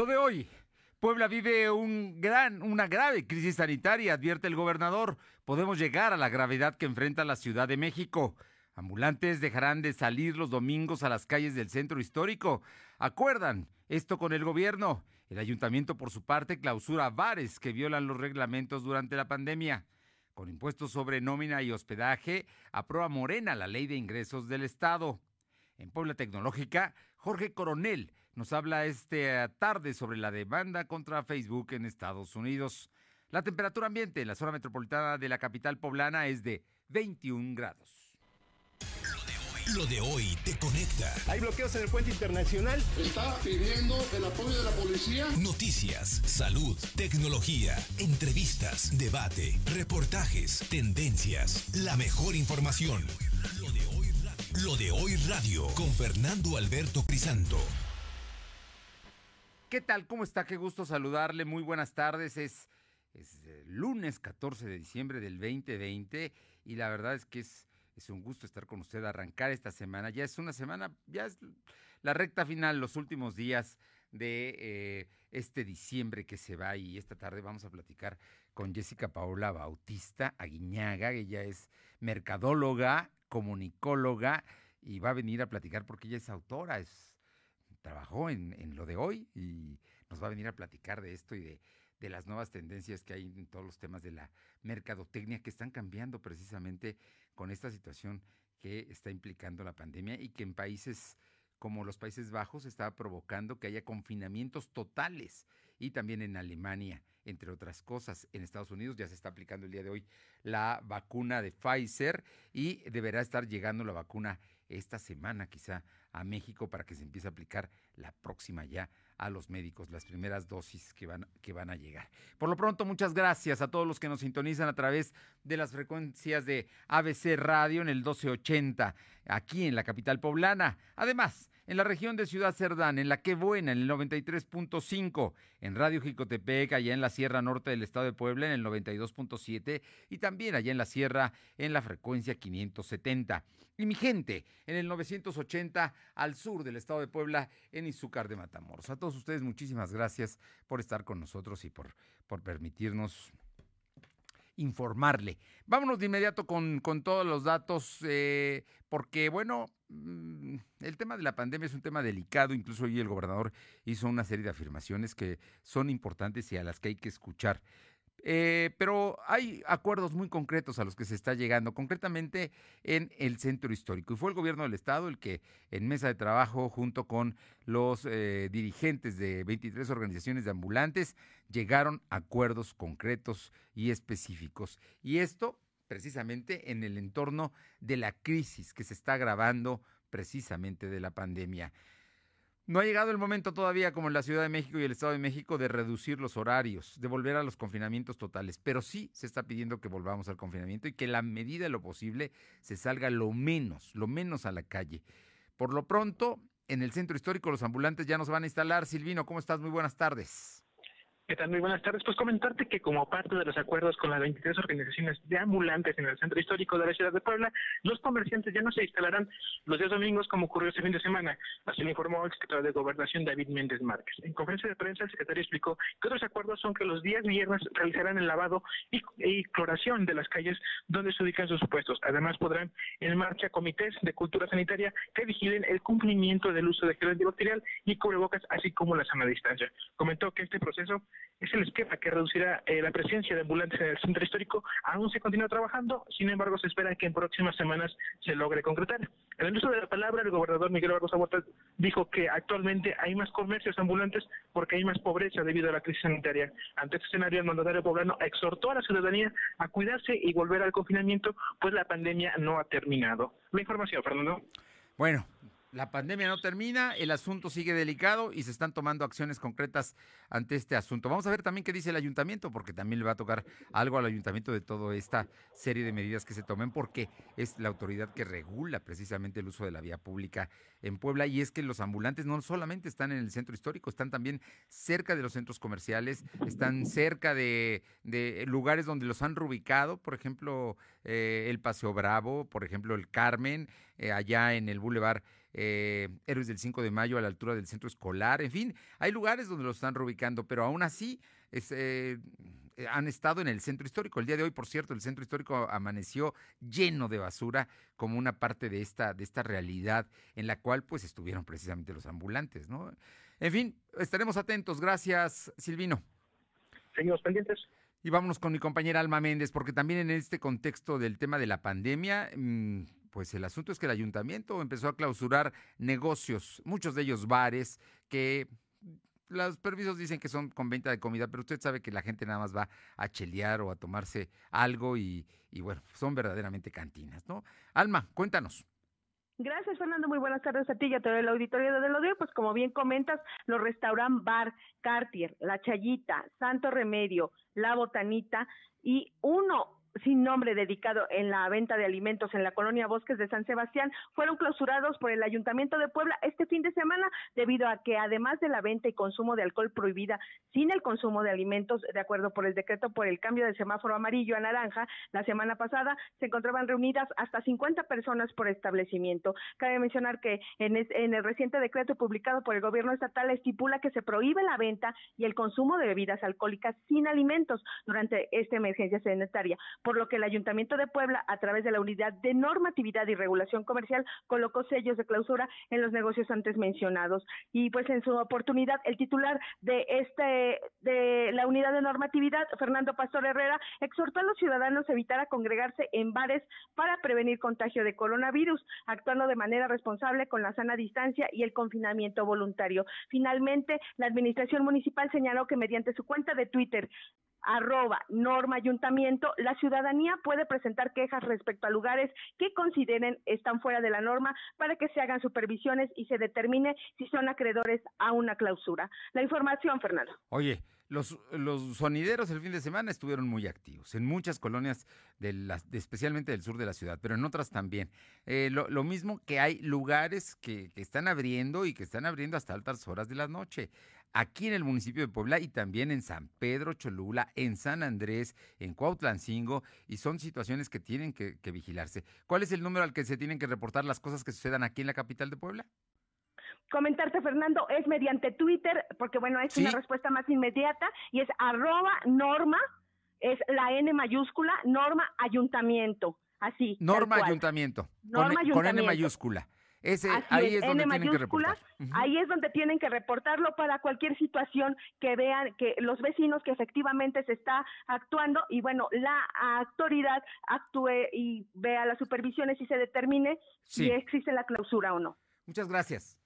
Lo de hoy. Puebla vive un gran, una grave crisis sanitaria, advierte el gobernador. Podemos llegar a la gravedad que enfrenta la Ciudad de México. Ambulantes dejarán de salir los domingos a las calles del centro histórico. Acuerdan esto con el gobierno. El ayuntamiento, por su parte, clausura bares que violan los reglamentos durante la pandemia. Con impuestos sobre nómina y hospedaje, aprueba Morena la ley de ingresos del Estado. En Puebla Tecnológica, Jorge Coronel nos habla esta tarde sobre la demanda contra Facebook en Estados Unidos. La temperatura ambiente en la zona metropolitana de la capital poblana es de 21 grados. Lo de hoy te conecta. Hay bloqueos en el puente internacional. Está pidiendo el apoyo de la policía. Noticias, salud, tecnología, entrevistas, debate, reportajes, tendencias, la mejor información. Lo de hoy radio, Lo de hoy radio con Fernando Alberto Crisanto. ¿Qué tal? ¿Cómo está? Qué gusto saludarle. Muy buenas tardes. Es, eh, lunes 14 de diciembre del 2020 y la verdad es que es, un gusto estar con usted, arrancar esta semana. Ya es una semana, ya es la recta final, los últimos días de eh, este diciembre que se va y esta tarde vamos a platicar con Jessica Paola Bautista Aguiñaga. Ella es mercadóloga, comunicóloga y va a venir a platicar porque ella es autora, trabajó en, en, lo de hoy y nos va a venir a platicar de esto y de, de, las nuevas tendencias que hay en todos los temas de la mercadotecnia que están cambiando precisamente con esta situación que está implicando la pandemia y que en países como los Países Bajos está provocando que haya confinamientos totales y también en Alemania, entre otras cosas. En Estados Unidos ya se está aplicando el día de hoy la vacuna de Pfizer y deberá estar llegando la vacuna esta semana quizá a México para que se empiece a aplicar la próxima ya a los médicos, las primeras dosis que van, que van a llegar. Por lo pronto, muchas gracias a todos los que nos sintonizan a través de las frecuencias de ABC Radio en el 1280, aquí en la capital poblana. Además, en la región de Ciudad Cerdán, en la Que Buena, en el 93.5, en Radio Jicotepec, allá en la Sierra Norte del Estado de Puebla, en el 92.7, y también allá en la Sierra, en la frecuencia 570. Y mi gente, en el 980 al sur del Estado de Puebla, en Izúcar de Matamoros. A todos ustedes, muchísimas gracias por estar con nosotros y por, por permitirnos informarle. Vámonos de inmediato con, con todos los datos, eh, porque bueno, mm, el tema de la pandemia es un tema delicado, incluso hoy el gobernador hizo una serie de afirmaciones que son importantes y a las que hay que escuchar. Eh, pero hay acuerdos muy concretos a los que se está llegando, concretamente en el centro histórico. Y fue el gobierno del estado el que en mesa de trabajo, junto con los eh, dirigentes de 23 organizaciones de ambulantes, llegaron a acuerdos concretos y específicos. Y esto precisamente en el entorno de la crisis que se está agravando precisamente de la pandemia. No ha llegado el momento todavía, como en la Ciudad de México y el Estado de México, de reducir los horarios, de volver a los confinamientos totales, pero sí se está pidiendo que volvamos al confinamiento y que la medida de lo posible se salga lo menos, lo menos a la calle. Por lo pronto, en el centro histórico los ambulantes ya nos van a instalar. Silvino, ¿cómo estás? Muy buenas tardes. ¿Qué tal? Muy buenas tardes. Pues comentarte que como parte de los acuerdos con las 23 organizaciones de ambulantes en el centro histórico de la ciudad de Puebla, los comerciantes ya no se instalarán los días domingos como ocurrió este fin de semana. Así lo informó el secretario de Gobernación David Méndez Márquez. En conferencia de prensa el secretario explicó que otros acuerdos son que los días viernes realizarán el lavado y, cloración de las calles donde se ubican sus puestos. Además podrán en marcha comités de cultura sanitaria que vigilen el cumplimiento del uso de gel antibacterial y cubrebocas, así como la sana distancia. Comentó que este proceso es el esquema que reducirá eh, la presencia de ambulantes en el centro histórico. Aún se continúa trabajando, sin embargo, se espera que en próximas semanas se logre concretar. En el uso de la palabra, el gobernador Miguel Barbosa Huerta dijo que actualmente hay más comercios ambulantes porque hay más pobreza debido a la crisis sanitaria. Ante este escenario, el mandatario poblano exhortó a la ciudadanía a cuidarse y volver al confinamiento, pues la pandemia no ha terminado. La información, Fernando. Bueno, la pandemia no termina, el asunto sigue delicado y se están tomando acciones concretas ante este asunto. Vamos a ver también qué dice el ayuntamiento, porque también le va a tocar algo al ayuntamiento de toda esta serie de medidas que se tomen, porque es la autoridad que regula precisamente el uso de la vía pública en Puebla. Y es que los ambulantes no solamente están en el centro histórico, están también cerca de los centros comerciales, están cerca de, lugares donde los han reubicado, por ejemplo, eh, el Paseo Bravo, por ejemplo, el Carmen, eh, allá en el Boulevard eh, Héroes del 5 de Mayo a la altura del centro escolar, en fin, hay lugares donde lo están reubicando, pero aún así eh, han estado en el centro histórico. El día de hoy, por cierto, el centro histórico amaneció lleno de basura como una parte de esta, de esta realidad en la cual pues estuvieron precisamente los ambulantes, ¿no? En fin, estaremos atentos. Gracias, Silvino. Seguimos pendientes. Y vámonos con mi compañera Alma Méndez, porque también en este contexto del tema de la pandemia, mm, pues el asunto es que el ayuntamiento empezó a clausurar negocios, muchos de ellos bares, que los permisos dicen que son con venta de comida, pero usted sabe que la gente nada más va a chelear o a tomarse algo y, y bueno, son verdaderamente cantinas, ¿no? Alma, cuéntanos. Gracias, Fernando. Muy buenas tardes a ti y a todo el auditorio de Odio. Pues como bien comentas, los restaurantes Bar, Cartier, La Chayita, Santo Remedio, La Botanita y uno sin nombre dedicado en la venta de alimentos en la colonia Bosques de San Sebastián fueron clausurados por el Ayuntamiento de Puebla este fin de semana debido a que además de la venta y consumo de alcohol prohibida sin el consumo de alimentos de acuerdo por el decreto por el cambio del semáforo amarillo a naranja la semana pasada se encontraban reunidas hasta 50 personas por establecimiento. Cabe mencionar que en, en el reciente decreto publicado por el gobierno estatal estipula que se prohíbe la venta y el consumo de bebidas alcohólicas sin alimentos durante esta emergencia sanitaria por lo que el Ayuntamiento de Puebla, a través de la Unidad de Normatividad y Regulación Comercial, colocó sellos de clausura en los negocios antes mencionados. Y pues en su oportunidad, el titular de este de la Unidad de Normatividad, Fernando Pastor Herrera, exhortó a los ciudadanos a evitar a congregarse en bares para prevenir contagio de coronavirus, actuando de manera responsable con la sana distancia y el confinamiento voluntario. Finalmente, la Administración Municipal señaló que mediante su cuenta de Twitter, arroba norma la ciudadanía puede presentar quejas respecto a lugares que consideren están fuera de la norma para que se hagan supervisiones y se determine si son acreedores a una clausura. La información, Fernando. Oye, los, sonideros el fin de semana estuvieron muy activos en muchas colonias, de especialmente del sur de la ciudad, pero en otras también. Eh, lo, mismo que hay lugares que, que están abriendo y que están abriendo hasta altas horas de la noche aquí en el municipio de Puebla y también en San Pedro Cholula, en San Andrés, en Cuautlancingo, y son situaciones que tienen que, vigilarse. ¿Cuál es el número al que se tienen que reportar las cosas que sucedan aquí en la capital de Puebla? comentarte, Fernando, es mediante Twitter, porque bueno, es una respuesta más inmediata, y es arroba norma, es la N mayúscula, norma ayuntamiento, así. Norma ayuntamiento, norma ayuntamiento. con N mayúscula ahí es, donde tienen que reportar. Ahí es donde tienen que reportarlo para cualquier situación que vean que los vecinos que efectivamente se está actuando y bueno, la autoridad actúe y vea las supervisiones y se determine si existe la clausura o no. Muchas gracias.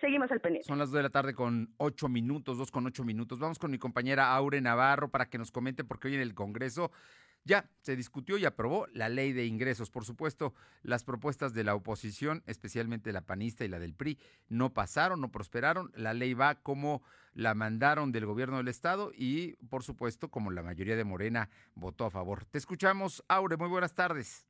Seguimos al pendiente. Son las dos de la tarde con ocho minutos, dos con ocho minutos. Vamos con mi compañera Aure Navarro para que nos comente porque hoy en el Congreso ya se discutió y aprobó la ley de ingresos. Por supuesto, las propuestas de la oposición, especialmente la panista y la del PRI, no pasaron, no prosperaron. La ley va como la mandaron del gobierno del estado y, por supuesto, como la mayoría de Morena votó a favor. Te escuchamos, Aure. Muy buenas tardes.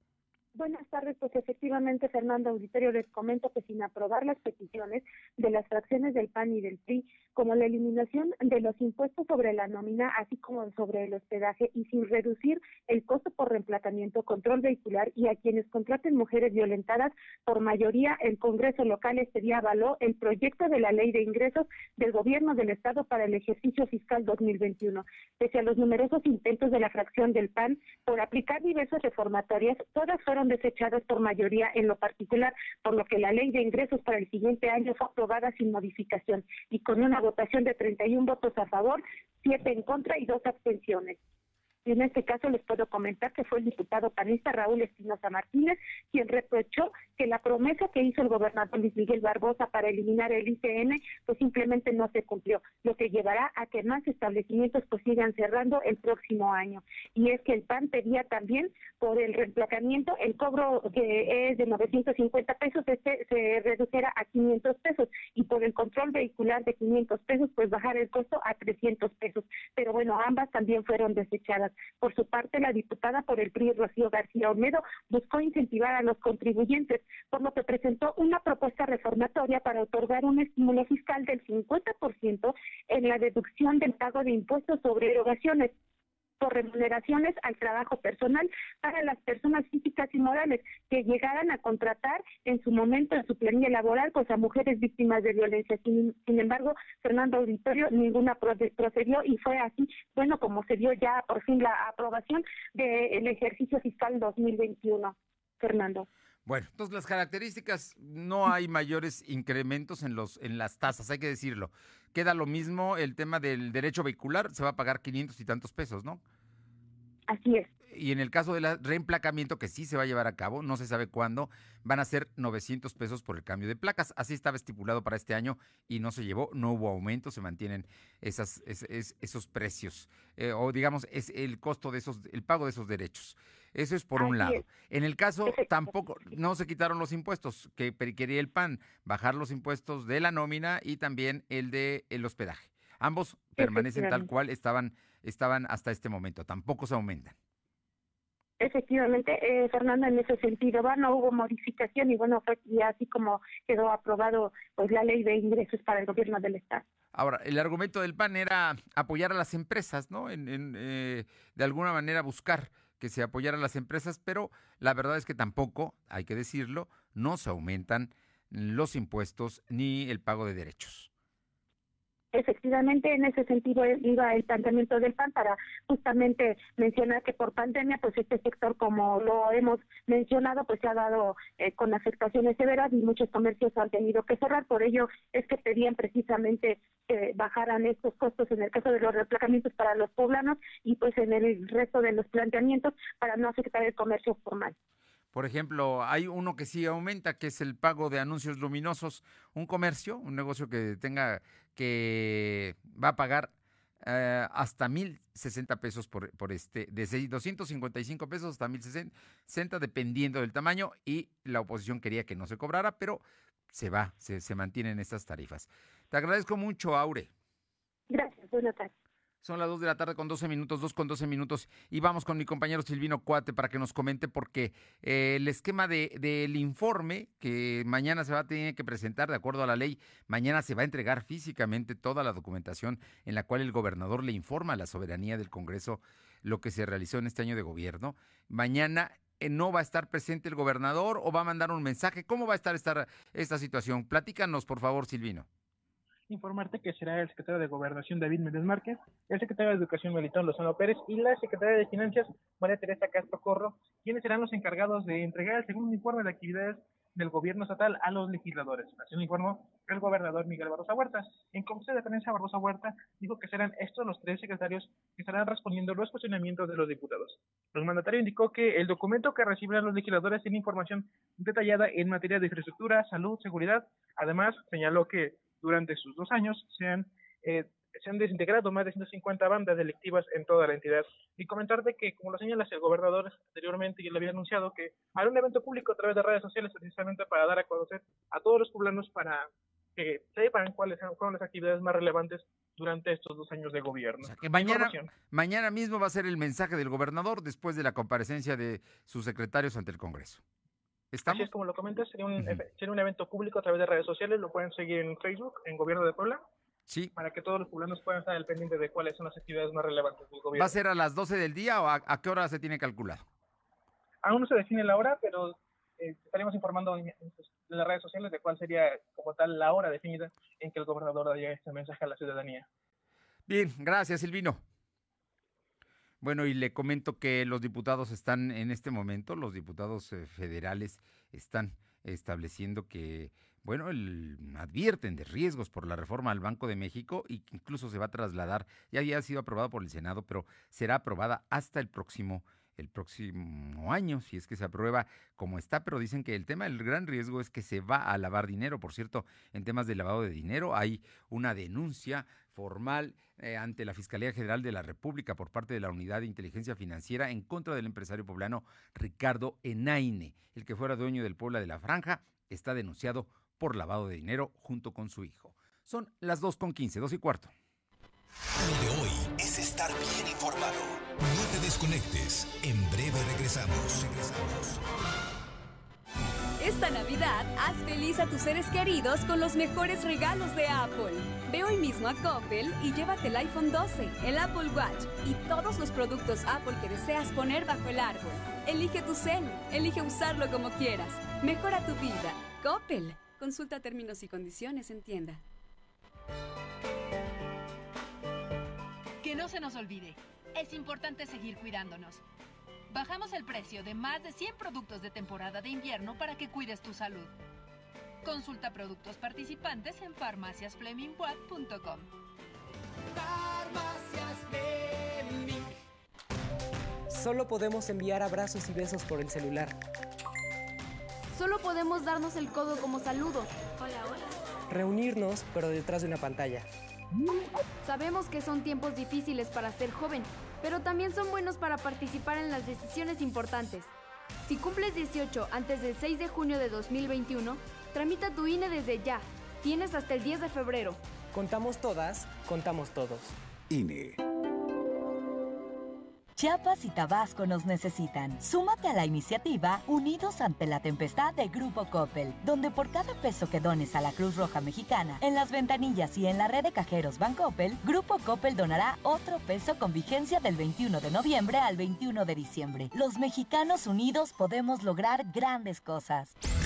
Buenas tardes, pues efectivamente, Fernando Auditorio, les comento que sin aprobar las peticiones de las fracciones del PAN y del PRI, como la eliminación de los impuestos sobre la nómina, así como sobre el hospedaje, y sin reducir el costo por reemplazamiento, control vehicular y a quienes contraten mujeres violentadas, por mayoría el Congreso local este día avaló el proyecto de la ley de ingresos del gobierno del Estado para el ejercicio fiscal 2021. Pese a los numerosos intentos de la fracción del PAN por aplicar diversas reformatorias, todas fueron desechadas por mayoría en lo particular, por lo que la ley de ingresos para el siguiente año fue aprobada sin modificación y con una votación de 31 votos a favor, 7 en contra y 2 abstenciones. Y en este caso les puedo comentar que fue el diputado panista Raúl Espinosa Martínez quien reprochó que la promesa que hizo el gobernador Luis Miguel Barbosa para eliminar el ICN pues simplemente no se cumplió, lo que llevará a que más establecimientos pues sigan cerrando el próximo año. Y es que el PAN pedía también por el reemplazamiento el cobro que es de 950 pesos este se reduciera a 500 pesos y por el control vehicular de 500 pesos pues bajar el costo a 300 pesos. Pero bueno, ambas también fueron desechadas. Por su parte, la diputada por el PRI, Rocío García Olmedo, buscó incentivar a los contribuyentes, por lo que presentó una propuesta reformatoria para otorgar un estímulo fiscal del 50% en la deducción del pago de impuestos sobre erogaciones por remuneraciones al trabajo personal para las personas físicas y morales que llegaran a contratar en su momento en su planilla laboral pues a mujeres víctimas de violencia. Sin, embargo, Fernando Auditorio ninguna procedió y fue así, bueno, como se dio ya por fin la aprobación del ejercicio fiscal 2021. Fernando. Bueno, entonces las características, no hay mayores incrementos en los en las tasas, hay que decirlo. Queda lo mismo el tema del derecho vehicular, se va a pagar 500 y tantos pesos, ¿no? Así es. Y en el caso del reemplacamiento, que sí se va a llevar a cabo, no se sabe cuándo, van a ser 900 pesos por el cambio de placas. Así estaba estipulado para este año y no se llevó, no hubo aumento, se mantienen esas, esos precios. Eh, o digamos, es el costo de esos, el pago de esos derechos. Eso es por un lado. En el caso, tampoco, no se quitaron los impuestos, que quería el PAN, bajar los impuestos de la nómina y también el de el hospedaje. Ambos permanecen tal cual estaban, estaban hasta este momento, tampoco se aumentan. Efectivamente, eh, Fernando, en ese sentido, no hubo modificación y bueno, fue ya así como quedó aprobado pues la ley de ingresos para el gobierno del Estado. Ahora, el argumento del PAN era apoyar a las empresas, ¿no? En, eh, de alguna manera buscar que se apoyaran las empresas, pero la verdad es que tampoco, hay que decirlo, no se aumentan los impuestos ni el pago de derechos. Efectivamente, en ese sentido iba el planteamiento del PAN para justamente mencionar que por pandemia, pues este sector, como lo hemos mencionado, pues se ha dado eh, con afectaciones severas y muchos comercios han tenido que cerrar. Por ello es que pedían precisamente que bajaran estos costos en el caso de los replacamientos para los poblanos y pues en el resto de los planteamientos para no afectar el comercio formal. Por ejemplo, hay uno que sí aumenta, que es el pago de anuncios luminosos. Un comercio, un negocio que tenga, que va a pagar eh, hasta mil sesenta pesos por, por este, de 255 pesos hasta mil sesenta, dependiendo del tamaño. Y la oposición quería que no se cobrara, pero se va, se, se mantienen estas tarifas. Te agradezco mucho, Aure. Gracias, buenas tardes. Son las 2 de la tarde con 12 minutos, 2 con 12 minutos. Y vamos con mi compañero Silvino Cuate para que nos comente, porque eh, el esquema del de, informe que mañana se va a tener que presentar, de acuerdo a la ley, mañana se va a entregar físicamente toda la documentación en la cual el gobernador le informa a la soberanía del Congreso lo que se realizó en este año de gobierno. Mañana eh, no va a estar presente el gobernador o va a mandar un mensaje. ¿Cómo va a estar esta, esta situación? Platícanos, por favor, Silvino informarte que será el secretario de Gobernación David Méndez Márquez, el secretario de Educación Melitón Lozano Pérez y la secretaria de Finanzas María Teresa Castro Corro, quienes serán los encargados de entregar el segundo informe de actividades del gobierno estatal a los legisladores. Así lo informó el gobernador Miguel Barrosa Huerta. En conferencia de prensa, Barrosa Huerta dijo que serán estos los tres secretarios que estarán respondiendo los cuestionamientos de los diputados. El mandatario indicó que el documento que recibirán los legisladores tiene información detallada en materia de infraestructura, salud, seguridad. Además, señaló que durante sus dos años se han, eh, se han desintegrado más de 150 bandas delictivas en toda la entidad. Y comentarte que, como lo señalas, el gobernador anteriormente ya le había anunciado que hará un evento público a través de redes sociales precisamente para dar a conocer a todos los poblanos para que sepan cuáles fueron las actividades más relevantes durante estos dos años de gobierno. que mañana, mañana mismo va a ser el mensaje del gobernador después de la comparecencia de sus secretarios ante el Congreso. Así es como lo comentas, sería un, sería un evento público a través de redes sociales, lo pueden seguir en Facebook, en Gobierno de Puebla. Sí. Para que todos los poblanos puedan estar al pendiente de cuáles son las actividades más relevantes del gobierno. ¿Va a ser a las 12 del día o a, qué hora se tiene calculado? Aún no se define la hora, pero eh, estaremos informando en, las redes sociales de cuál sería como tal la hora definida en que el gobernador daría este mensaje a la ciudadanía. Bien, gracias Silvino. Bueno, y le comento que los diputados están en este momento, los diputados eh, federales están estableciendo que, bueno, el, advierten de riesgos por la reforma al Banco de México y que incluso se va a trasladar, ya había sido aprobado por el Senado, pero será aprobada hasta el próximo el próximo año, si es que se aprueba como está, pero dicen que el tema del gran riesgo es que se va a lavar dinero. Por cierto, en temas de lavado de dinero hay una denuncia formal eh, ante la Fiscalía General de la República por parte de la Unidad de Inteligencia Financiera en contra del empresario poblano Ricardo Enaine, el que fuera dueño del Puebla de la Franja, está denunciado por lavado de dinero junto con su hijo. Son las 2.15, 2 y cuarto. Lo de hoy es estar bien informado. No te desconectes. En breve regresamos. Regresamos. Esta Navidad, haz feliz a tus seres queridos con los mejores regalos de Apple. Ve hoy mismo a Coppel y llévate el iPhone 12, el Apple Watch y todos los productos Apple que deseas poner bajo el árbol. Elige tu cel, elige usarlo como quieras. Mejora tu vida. Coppel. Consulta términos y condiciones en tienda. Que no se nos olvide, es importante seguir cuidándonos. Bajamos el precio de más de 100 productos de temporada de invierno para que cuides tu salud. Consulta productos participantes en farmaciasflemingwatt.com. Farmacias Fleming. Solo podemos enviar abrazos y besos por el celular. Solo podemos darnos el codo como saludo. Hola, hola. Reunirnos, pero detrás de una pantalla. Sabemos que son tiempos difíciles para ser joven, pero también son buenos para participar en las decisiones importantes. Si cumples 18 antes del 6 de junio de 2021, tramita tu INE desde ya. Tienes hasta el 10 de febrero. Contamos todas, contamos todos. INE. Chiapas y Tabasco nos necesitan. Súmate a la iniciativa Unidos ante la Tempestad de Grupo Coppel, donde por cada peso que dones a la Cruz Roja Mexicana, en las ventanillas y en la red de cajeros Bancoppel, Grupo Coppel donará otro peso con vigencia del 21 de noviembre al 21 de diciembre. Los mexicanos unidos podemos lograr grandes cosas.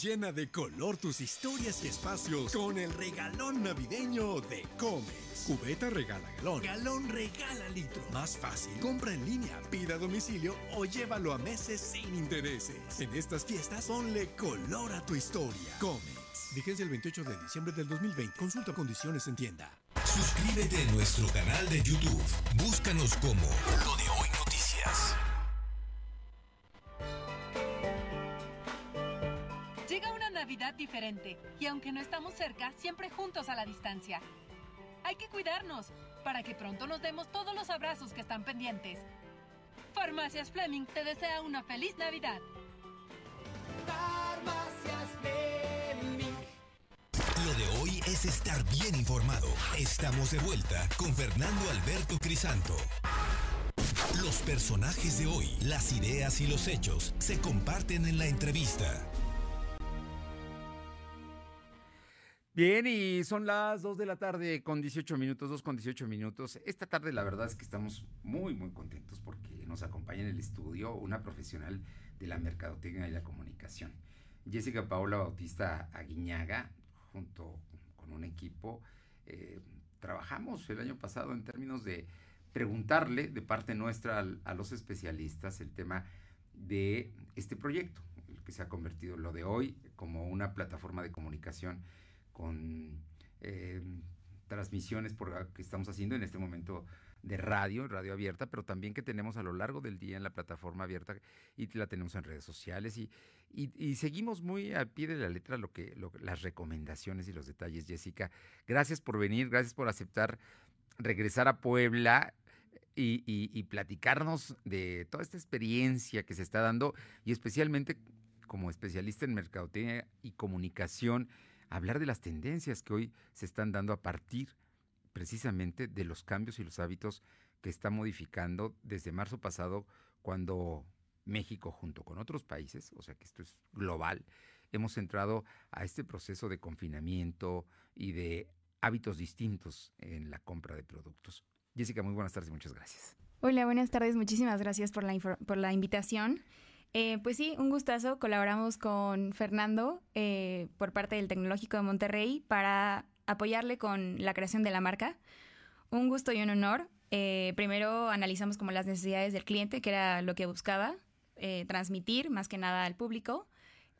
Llena de color tus historias y espacios con el regalón navideño de Comex. Cubeta regala galón, galón regala litro. Más fácil, compra en línea, pida a domicilio o llévalo a meses sin intereses. En estas fiestas, ponle color a tu historia. Comex. Vigencia el 28 de diciembre del 2020. Consulta condiciones en tienda. Suscríbete a nuestro canal de YouTube. Búscanos como diferente y aunque no estamos cerca, siempre juntos a la distancia. Hay que cuidarnos para que pronto nos demos todos los abrazos que están pendientes. Farmacias Fleming te desea una feliz Navidad. Farmacias Fleming. Lo de hoy es estar bien informado. Estamos de vuelta con Fernando Alberto Crisanto. Los personajes de hoy, las ideas y los hechos se comparten en la entrevista. Bien, y son las 2 de la tarde con 18 minutos, 2 con 18 minutos. Esta tarde la verdad es que estamos muy, muy contentos porque nos acompaña en el estudio una profesional de la mercadotecnia y la comunicación. Jessica Paula Bautista Aguiñaga, junto con un equipo, eh, trabajamos el año pasado en términos de preguntarle de parte nuestra al, a los especialistas el tema de este proyecto, el que se ha convertido lo de hoy como una plataforma de comunicación con eh, transmisiones por, que estamos haciendo en este momento de radio, radio abierta, pero también que tenemos a lo largo del día en la plataforma abierta y la tenemos en redes sociales y, y, seguimos muy al pie de la letra lo que, las recomendaciones y los detalles, Jessica. Gracias por venir, gracias por aceptar regresar a Puebla y, y, platicarnos de toda esta experiencia que se está dando y especialmente como especialista en mercadotecnia y comunicación, hablar de las tendencias que hoy se están dando a partir precisamente de los cambios y los hábitos que está modificando desde marzo pasado cuando México junto con otros países, o sea que esto es global, hemos entrado a este proceso de confinamiento y de hábitos distintos en la compra de productos. Jessica, muy buenas tardes muchas gracias. Hola, buenas tardes, muchísimas gracias por la, por la invitación. Eh, pues sí, un gustazo. Colaboramos con Fernando eh, por parte del Tecnológico de Monterrey para apoyarle con la creación de la marca. Un gusto y un honor. Eh, primero analizamos como las necesidades del cliente, que era lo que buscaba, transmitir más que nada al público.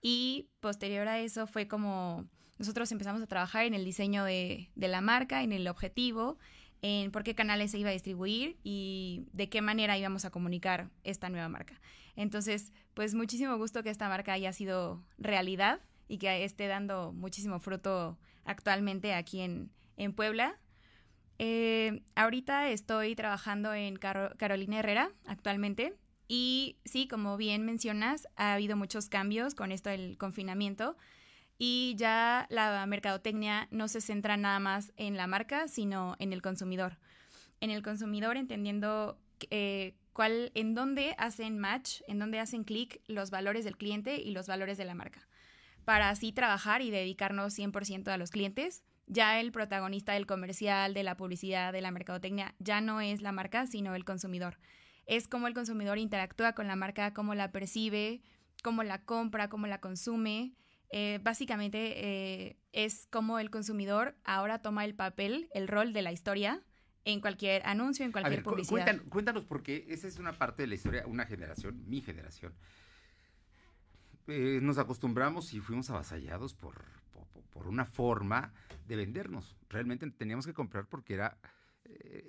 Y posterior a eso fue como nosotros empezamos a trabajar en el diseño de la marca, en el objetivo, en por qué canales se iba a distribuir y de qué manera íbamos a comunicar esta nueva marca. Entonces, pues muchísimo gusto que esta marca haya sido realidad y que esté dando muchísimo fruto actualmente aquí en, en Puebla. Eh, ahorita estoy trabajando en Caro Carolina Herrera actualmente. Y sí, como bien mencionas, ha habido muchos cambios con esto del confinamiento y ya la mercadotecnia no se centra nada más en la marca, sino en el consumidor. En el consumidor entendiendo eh, cuál, en dónde hacen match, en dónde hacen clic los valores del cliente y los valores de la marca, para así trabajar y dedicarnos 100% a los clientes. Ya el protagonista del comercial, de la publicidad, de la mercadotecnia, ya no es la marca, sino el consumidor es cómo el consumidor interactúa con la marca, cómo la percibe, cómo la compra, cómo la consume. Eh, básicamente eh, es cómo el consumidor ahora toma el papel, el rol de la historia en cualquier anuncio, en cualquier publicidad. Cuéntanos, cuéntanos, porque esa es una parte de la historia, una generación, mi generación. Eh, nos acostumbramos y fuimos avasallados por, por una forma de vendernos. Realmente teníamos que comprar porque era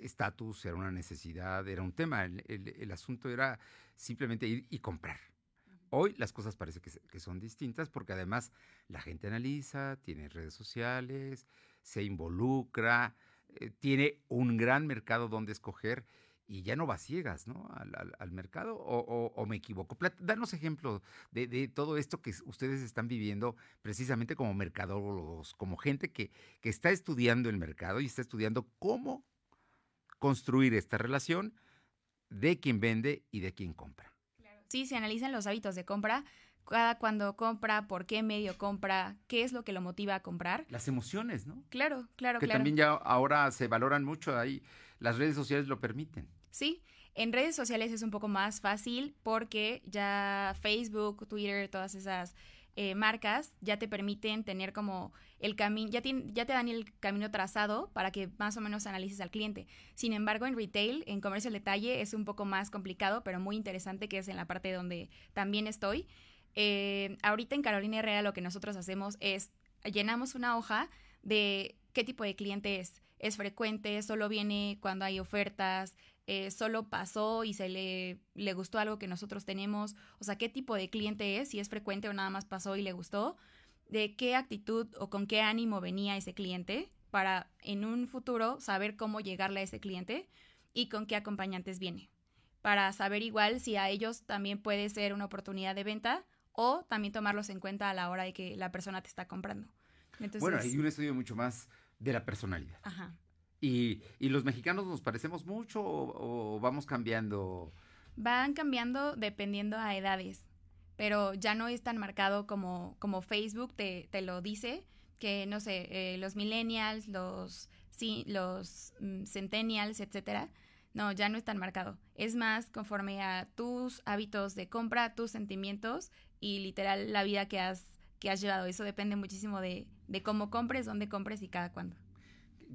estatus, era una necesidad, era un tema. El, asunto era simplemente ir y comprar. Hoy las cosas parece que, son distintas porque además la gente analiza, tiene redes sociales, se involucra, eh, tiene un gran mercado donde escoger y ya no va ciegas al, mercado o, me equivoco. danos ejemplo de, de, todo esto que ustedes están viviendo precisamente como mercadólogos, como gente que, que está estudiando el mercado y está estudiando cómo construir esta relación de quien vende y de quien compra. Sí, se analizan los hábitos de compra, cada cuando compra, por qué medio compra, qué es lo que lo motiva a comprar. Las emociones, ¿no? Claro, claro, que claro. también ya ahora se valoran mucho ahí, las redes sociales lo permiten. Sí, en redes sociales es un poco más fácil porque ya Facebook, Twitter, todas esas eh, marcas ya te permiten tener como el camino, ya, ya te dan el camino trazado para que más o menos analices al cliente. Sin embargo, en retail, en comercio al detalle, es un poco más complicado, pero muy interesante, que es en la parte donde también estoy. Eh, ahorita en Carolina Herrera lo que nosotros hacemos es llenamos una hoja de qué tipo de cliente es. Es frecuente, solo viene cuando hay ofertas, eh, solo pasó y se le, le gustó algo que nosotros tenemos, o sea, qué tipo de cliente es, si es frecuente o nada más pasó y le gustó, de qué actitud o con qué ánimo venía ese cliente para en un futuro saber cómo llegarle a ese cliente y con qué acompañantes viene, para saber igual si a ellos también puede ser una oportunidad de venta o también tomarlos en cuenta a la hora de que la persona te está comprando. bueno, hay un estudio mucho más de la personalidad. Ajá. ¿Y, los mexicanos nos parecemos mucho o, vamos cambiando? Van cambiando dependiendo a edades, pero ya no es tan marcado como, como Facebook te, te lo dice, que no sé, eh, los millennials, los, sí, los mm, centennials, etcétera. No, ya no es tan marcado. Es más conforme a tus hábitos de compra, tus sentimientos y literal la vida que has, que has llevado. Eso depende muchísimo de, de cómo compres, dónde compres y cada cuándo.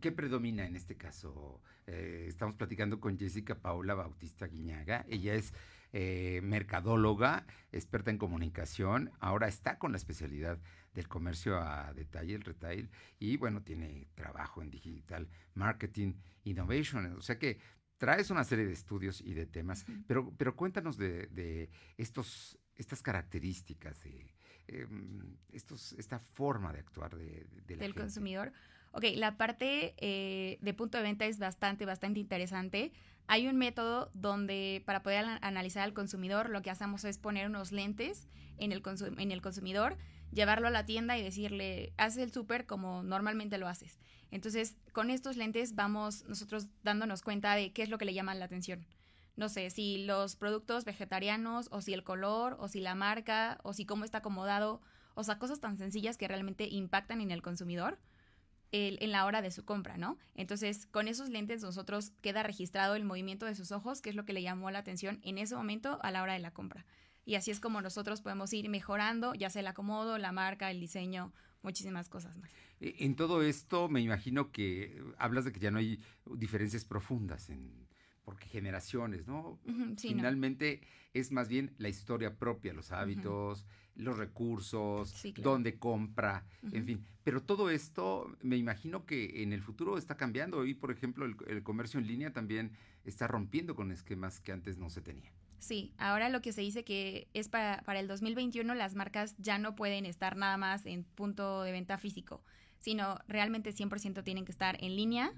¿Qué predomina en este caso? Eh, estamos platicando con Jessica Paula Bautista Guiñaga. Ella es eh, mercadóloga, experta en comunicación. Ahora está con la especialidad del comercio a detalle, el retail. Y bueno, tiene trabajo en digital marketing, innovation. O sea que traes una serie de estudios y de temas. Pero, pero cuéntanos de, estos, estas características, de em, estos, esta forma de actuar de, del consumidor. Ok, la parte eh, de punto de venta es bastante, bastante interesante. Hay un método donde para poder analizar al consumidor lo que hacemos es poner unos lentes en el, en el consumidor, llevarlo a la tienda y decirle, haz el súper como normalmente lo haces. Entonces, con estos lentes vamos nosotros dándonos cuenta de qué es lo que le llama la atención. No sé, si los productos vegetarianos, o si el color, o si la marca, o si cómo está acomodado, o sea, cosas tan sencillas que realmente impactan en el consumidor en la hora de su compra, ¿no? Entonces, con esos lentes nosotros queda registrado el movimiento de sus ojos, que es lo que le llamó la atención en ese momento a la hora de la compra. Y así es como nosotros podemos ir mejorando, ya sea el acomodo, la marca, el diseño, muchísimas cosas más. En todo esto, me imagino que hablas de que ya no hay diferencias profundas en porque generaciones, ¿no? Finalmente es más bien la historia propia, los hábitos, los recursos, dónde compra, en fin. Pero todo esto, me imagino que en el futuro está cambiando. Hoy, por ejemplo, el, comercio en línea también está rompiendo con esquemas que antes no se tenían. Sí, ahora lo que se dice que es para, para el 2021 las marcas ya no pueden estar nada más en punto de venta físico, sino realmente 100% tienen que estar en línea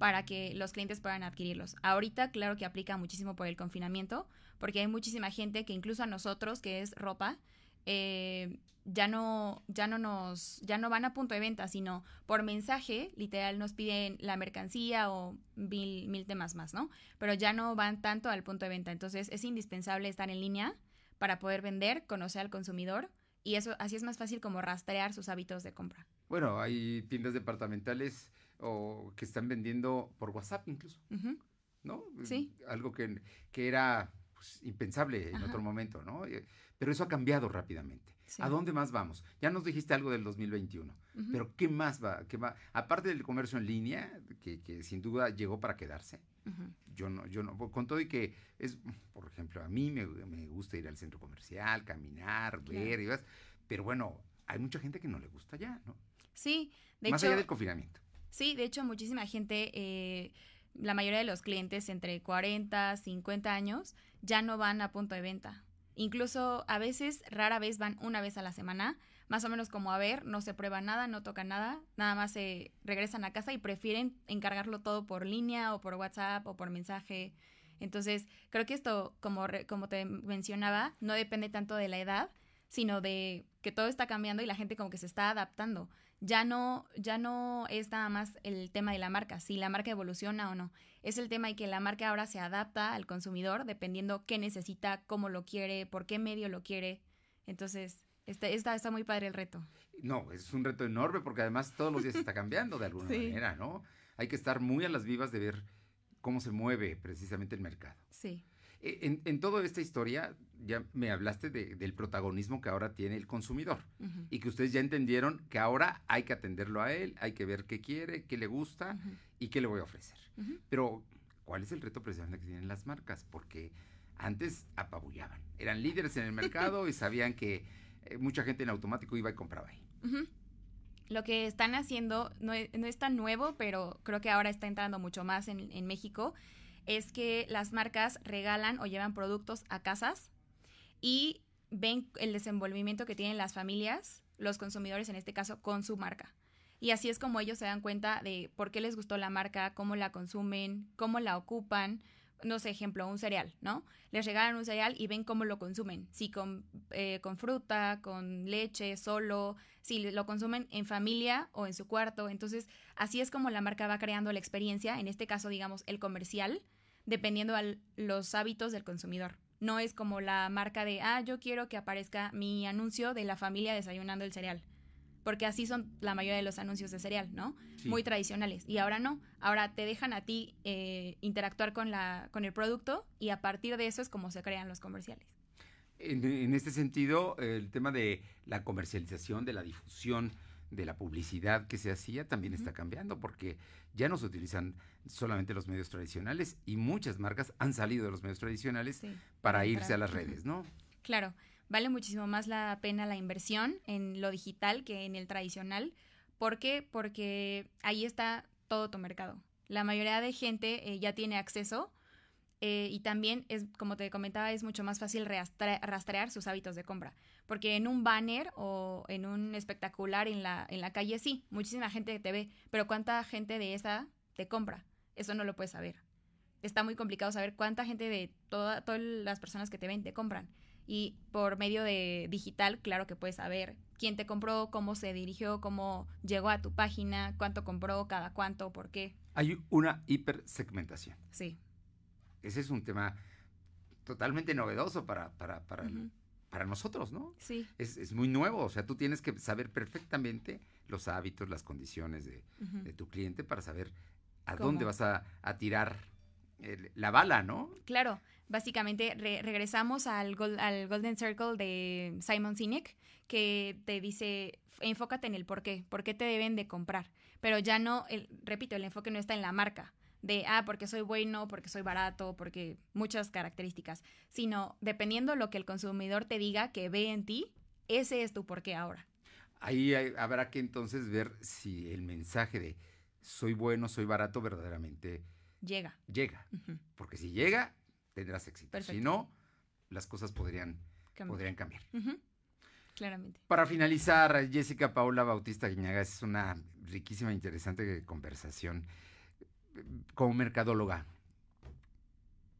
para que los clientes puedan adquirirlos. Ahorita, claro que aplica muchísimo por el confinamiento, porque hay muchísima gente que incluso a nosotros, que es ropa, eh, ya no, ya no nos, ya no van a punto de venta, sino por mensaje, literal, nos piden la mercancía o mil, mil temas más, ¿no? Pero ya no van tanto al punto de venta. Entonces es indispensable estar en línea para poder vender, conocer al consumidor y eso así es más fácil como rastrear sus hábitos de compra. Bueno, hay tiendas departamentales o que están vendiendo por WhatsApp incluso, ¿no? Sí. Algo que, que era pues, impensable en otro momento, ¿no? Eh, pero eso ha cambiado rápidamente. ¿A dónde más vamos? Ya nos dijiste algo del 2021, pero ¿qué más va? ¿Qué va? Aparte del comercio en línea, que, que sin duda llegó para quedarse, yo no, yo no, con todo y que es, por ejemplo, a mí me, me gusta ir al centro comercial, caminar, ver, y vas, pero bueno, hay mucha gente que no le gusta ya, ¿no? Sí, de Más allá del confinamiento. Sí, de hecho, muchísima gente, eh, la mayoría de los clientes entre 40, 50 años, ya no van a punto de venta. Incluso a veces, rara vez van una vez a la semana, más o menos como a ver, no se prueba nada, no toca nada, nada más se regresan a casa y prefieren encargarlo todo por línea o por WhatsApp o por mensaje. Entonces, creo que esto, como, como te mencionaba, no depende tanto de la edad, sino de que todo está cambiando y la gente como que se está adaptando ya no, ya no es nada más el tema de la marca, si la marca evoluciona o no. Es el tema de que la marca ahora se adapta al consumidor dependiendo qué necesita, cómo lo quiere, por qué medio lo quiere. Entonces, está, está, está muy padre el reto. No, es un reto enorme porque además todos los días está cambiando de alguna manera, ¿no? Hay que estar muy a las vivas de ver cómo se mueve precisamente el mercado. Sí. E, en, en toda esta historia, ya me hablaste del protagonismo que ahora tiene el consumidor y que ustedes ya entendieron que ahora hay que atenderlo a él, hay que ver qué quiere, qué le gusta y qué le voy a ofrecer. Pero, ¿cuál es el reto precisamente que tienen las marcas? Porque antes apabullaban, eran líderes en el mercado y sabían que eh, mucha gente en automático iba y compraba ahí. Lo que están haciendo no es, no es, tan nuevo, pero creo que ahora está entrando mucho más en, en México, es que las marcas regalan o llevan productos a casas y ven el desenvolvimiento que tienen las familias, los consumidores en este caso, con su marca. Y así es como ellos se dan cuenta de por qué les gustó la marca, cómo la consumen, cómo la ocupan. No sé, ejemplo, un cereal, ¿no? Les regalan un cereal y ven cómo lo consumen. Si con, eh, con fruta, con leche, solo, si lo consumen en familia o en su cuarto. Entonces, así es como la marca va creando la experiencia, en este caso, digamos, el comercial, dependiendo de los hábitos del consumidor. No es como la marca de, ah, yo quiero que aparezca mi anuncio de la familia desayunando el cereal. Porque así son la mayoría de los anuncios de cereal, ¿no? Muy tradicionales. Y ahora no. Ahora te dejan a ti eh, interactuar con, la, con el producto y a partir de eso es como se crean los comerciales. En, en este sentido, el tema de la comercialización, de la difusión, de la publicidad que se hacía también está cambiando porque ya no se utilizan solamente los medios tradicionales y muchas marcas han salido de los medios tradicionales para irse a las redes, ¿no? Claro, vale muchísimo más la pena la inversión en lo digital que en el tradicional. ¿Por qué? Porque ahí está todo tu mercado. La mayoría de gente eh, ya tiene acceso eh, y también es, como te comentaba, es mucho más fácil rastrear sus hábitos de compra. Porque en un banner o en un espectacular en la, en la calle, sí, muchísima gente te ve, pero ¿cuánta gente de esa te compra? Eso no lo puedes saber. Está muy complicado saber cuánta gente de todas las personas que te ven te compran. Y por medio de digital, claro que puedes saber quién te compró, cómo se dirigió, cómo llegó a tu página, cuánto compró, cada cuánto, por qué. Hay una hipersegmentación. Sí ese es un tema totalmente novedoso para, para, para, para nosotros, ¿no? Sí. Es, es, muy nuevo, o sea, tú tienes que saber perfectamente los hábitos, las condiciones de, de tu cliente para saber a dónde vas a, a tirar la bala, ¿no? Claro, básicamente regresamos al, al Golden Circle de Simon Sinek, que te dice, enfócate en el por qué, por qué te deben de comprar, pero ya no, el, repito, el enfoque no está en la marca, de, ah, porque soy bueno, porque soy barato, porque muchas características, sino dependiendo lo que el consumidor te diga que ve en ti, ese es tu porqué ahora. Ahí habrá que entonces ver si el mensaje de soy bueno, soy barato verdaderamente llega. Llega. Porque si llega, tendrás éxito. Si no, las cosas podrían cambiar. Podrían cambiar. Claramente. Para finalizar, Jessica Paula Bautista Guiñaga, es una riquísima, interesante conversación como mercadóloga,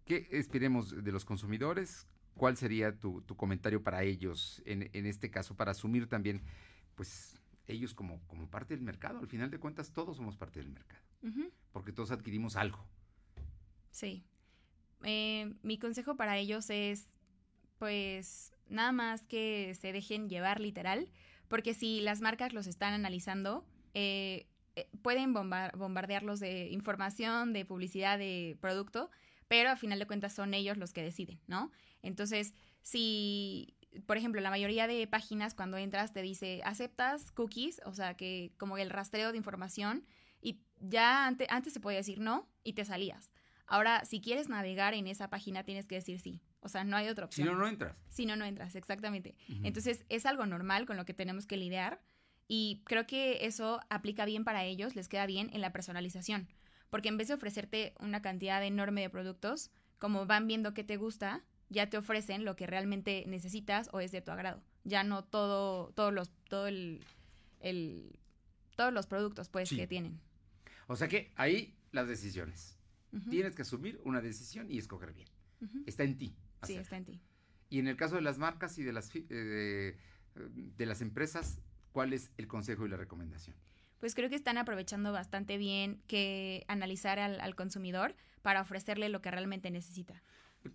¿qué esperemos de los consumidores? ¿Cuál sería tu, comentario para ellos en, en, este caso, para asumir también, pues, ellos como, como parte del mercado? Al final de cuentas, todos somos parte del mercado, porque todos adquirimos algo. Sí. Eh, mi consejo para ellos es, pues, nada más que se dejen llevar literal, porque si las marcas los están analizando, eh, eh, pueden bombardearlos de información, de publicidad, de producto, pero a final de cuentas son ellos los que deciden, ¿no? Entonces, si, por ejemplo, la mayoría de páginas cuando entras te dice, aceptas cookies, o sea, que como el rastreo de información, y ya antes, antes se podía decir no y te salías. Ahora, si quieres navegar en esa página, tienes que decir sí. O sea, no hay otra opción. Si no, no entras. Si no, no entras, exactamente. Entonces, es algo normal con lo que tenemos que lidiar y creo que eso aplica bien para ellos, les queda bien en la personalización. Porque en vez de ofrecerte una cantidad enorme de productos, como van viendo qué te gusta, ya te ofrecen lo que realmente necesitas o es de tu agrado. Ya no todo, todos los, todo el, todos los productos pues que tienen. O sea que ahí las decisiones. Tienes que asumir una decisión y escoger bien. Está en ti. Sí, está en ti. Y en el caso de las marcas y de las, eh, de, las empresas, ¿cuál es el consejo y la recomendación? Pues creo que están aprovechando bastante bien que analizar al, consumidor para ofrecerle lo que realmente necesita.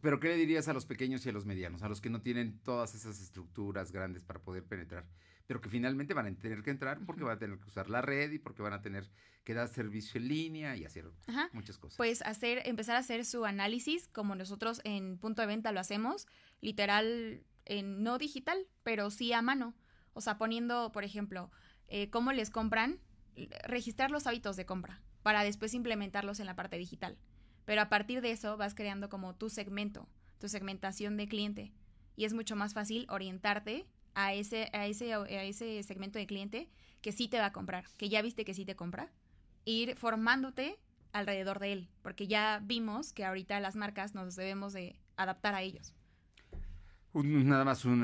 Pero ¿qué le dirías a los pequeños y a los medianos, a los que no tienen todas esas estructuras grandes para poder penetrar, pero que finalmente van a tener que entrar porque van a tener que usar la red y porque van a tener que dar servicio en línea y hacer muchas cosas. Pues hacer, empezar a hacer su análisis como nosotros en punto de venta lo hacemos, literal, en, no digital, pero sí a mano. O sea, poniendo, por ejemplo, eh, cómo les compran, registrar los hábitos de compra para después implementarlos en la parte digital. Pero a partir de eso vas creando como tu segmento, tu segmentación de cliente. Y es mucho más fácil orientarte a ese, a ese, a ese segmento de cliente que sí te va a comprar, que ya viste que sí te compra ir formándote alrededor de él, porque ya vimos que ahorita las marcas nos debemos de adaptar a ellos. Nada más un,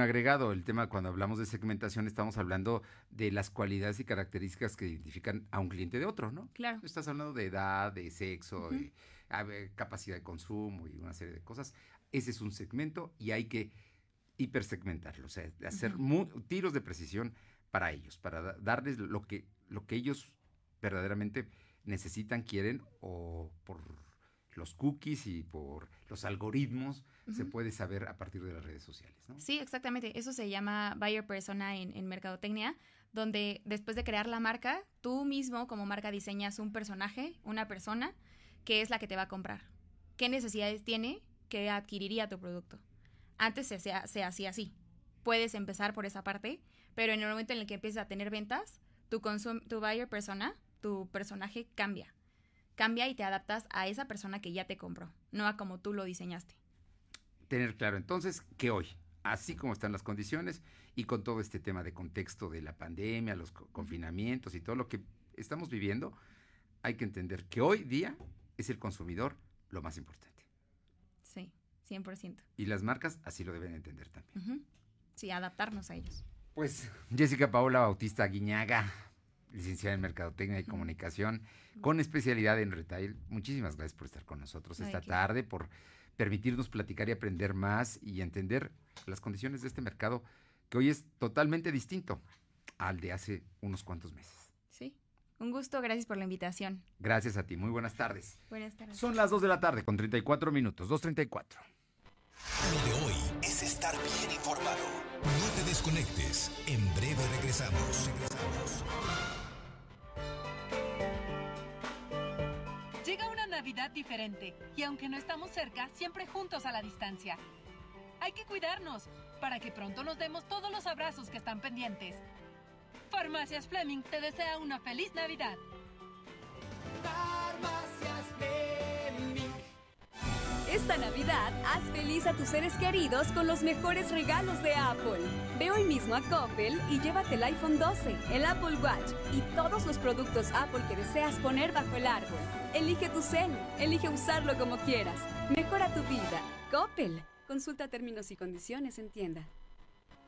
agregado, el tema cuando hablamos de segmentación estamos hablando de las cualidades y características que identifican a un cliente de otro, ¿no? Claro. Estás hablando de edad, de sexo, de capacidad de consumo y una serie de cosas. Ese es un segmento y hay que hipersegmentarlo, o sea, hacer tiros de precisión para ellos, para darles lo que, lo que ellos verdaderamente necesitan, quieren o por los cookies y por los algoritmos se puede saber a partir de las redes sociales. ¿no? Sí, exactamente. Eso se llama buyer persona en, en mercadotecnia, donde después de crear la marca, tú mismo como marca diseñas un personaje, una persona, que es la que te va a comprar. ¿Qué necesidades tiene que adquiriría tu producto? Antes se, se hacía así. Puedes empezar por esa parte, pero en el momento en el que empiezas a tener ventas, tu, tu buyer persona tu personaje cambia. Cambia y te adaptas a esa persona que ya te compró, no a como tú lo diseñaste. Tener claro entonces que hoy, así como están las condiciones y con todo este tema de contexto de la pandemia, los confinamientos y todo lo que estamos viviendo, hay que entender que hoy día es el consumidor lo más importante. Sí, 100%. Y las marcas así lo deben entender también. Sí, adaptarnos a ellos. Pues Jessica Paola Bautista Guiñaga, licenciada en Mercadotecnia y Comunicación, con especialidad en retail. Muchísimas gracias por estar con nosotros esta tarde, por permitirnos platicar y aprender más y entender las condiciones de este mercado que hoy es totalmente distinto al de hace unos cuantos meses. Sí, un gusto, gracias por la invitación. Gracias a ti, muy buenas tardes. Buenas tardes. Son las 2 de la tarde con 34 minutos, 2.34. Lo de hoy es estar bien informado. No te desconectes, en breve regresamos. Regresamos. Diferente y aunque no estamos cerca, siempre juntos a la distancia. Hay que cuidarnos para que pronto nos demos todos los abrazos que están pendientes. Farmacias Fleming te desea una feliz Navidad. Esta Navidad, haz feliz a tus seres queridos con los mejores regalos de Apple. Ve hoy mismo a Coppel y llévate el iPhone 12, el Apple Watch y todos los productos Apple que deseas poner bajo el árbol. Elige tu cel, elige usarlo como quieras. Mejora tu vida. Coppel. Consulta términos y condiciones en tienda.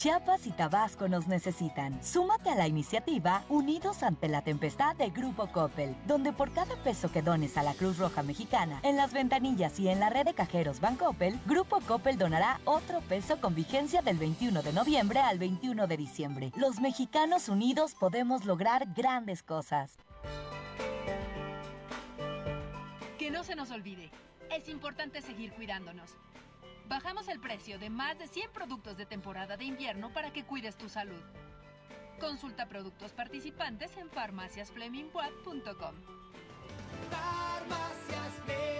Chiapas y Tabasco nos necesitan. Súmate a la iniciativa Unidos ante la Tempestad de Grupo Coppel, donde por cada peso que dones a la Cruz Roja Mexicana, en las ventanillas y en la red de cajeros Bancoppel, Grupo Coppel donará otro peso con vigencia del 21 de noviembre al 21 de diciembre. Los mexicanos unidos podemos lograr grandes cosas. Que no se nos olvide, es importante seguir cuidándonos. Bajamos el precio de más de 100 productos de temporada de invierno para que cuides tu salud. Consulta productos participantes en farmaciasflemingweb.com. Farmacias Fleming.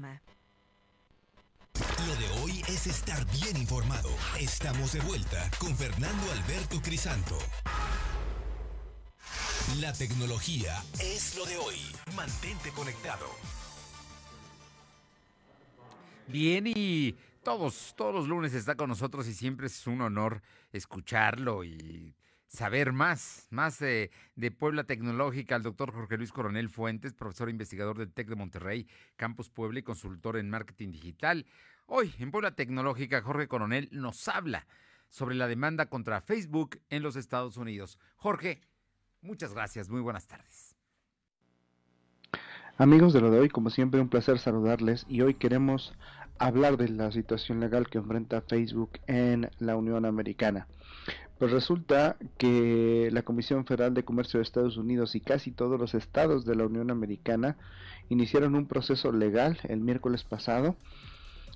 Lo de hoy es estar bien informado. Estamos de vuelta con Fernando Alberto Crisanto. La tecnología es lo de hoy. Mantente conectado. Bien, y todos, todos los lunes está con nosotros y siempre es un honor escucharlo y saber más, más de, Puebla Tecnológica, el doctor Jorge Luis Coronel Fuentes, profesor e investigador del TEC de Monterrey, Campus Puebla y consultor en marketing digital. Hoy, en Puebla Tecnológica, Jorge Coronel nos habla sobre la demanda contra Facebook en los Estados Unidos. Jorge, muchas gracias, muy buenas tardes. Amigos de lo de hoy, como siempre, un placer saludarles y hoy queremos hablar de la situación legal que enfrenta Facebook en la Unión Americana. Pues resulta que la Comisión Federal de Comercio de Estados Unidos y casi todos los estados de la Unión Americana iniciaron un proceso legal el miércoles pasado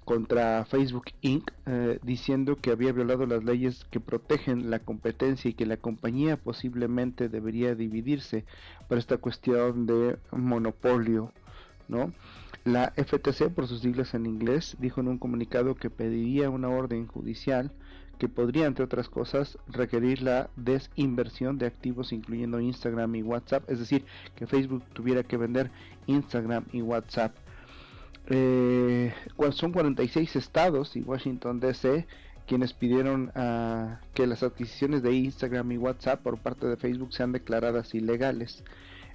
contra Facebook Inc., eh, diciendo que había violado las leyes que protegen la competencia y que la compañía posiblemente debería dividirse por esta cuestión de monopolio, ¿no? La FTC, por sus siglas en inglés, dijo en un comunicado que pediría una orden judicial que podría, entre otras cosas, requerir la desinversión de activos incluyendo Instagram y WhatsApp, es decir, que Facebook tuviera que vender Instagram y WhatsApp. Eh, son 46 estados y Washington DC quienes pidieron uh, que las adquisiciones de Instagram y WhatsApp por parte de Facebook sean declaradas ilegales.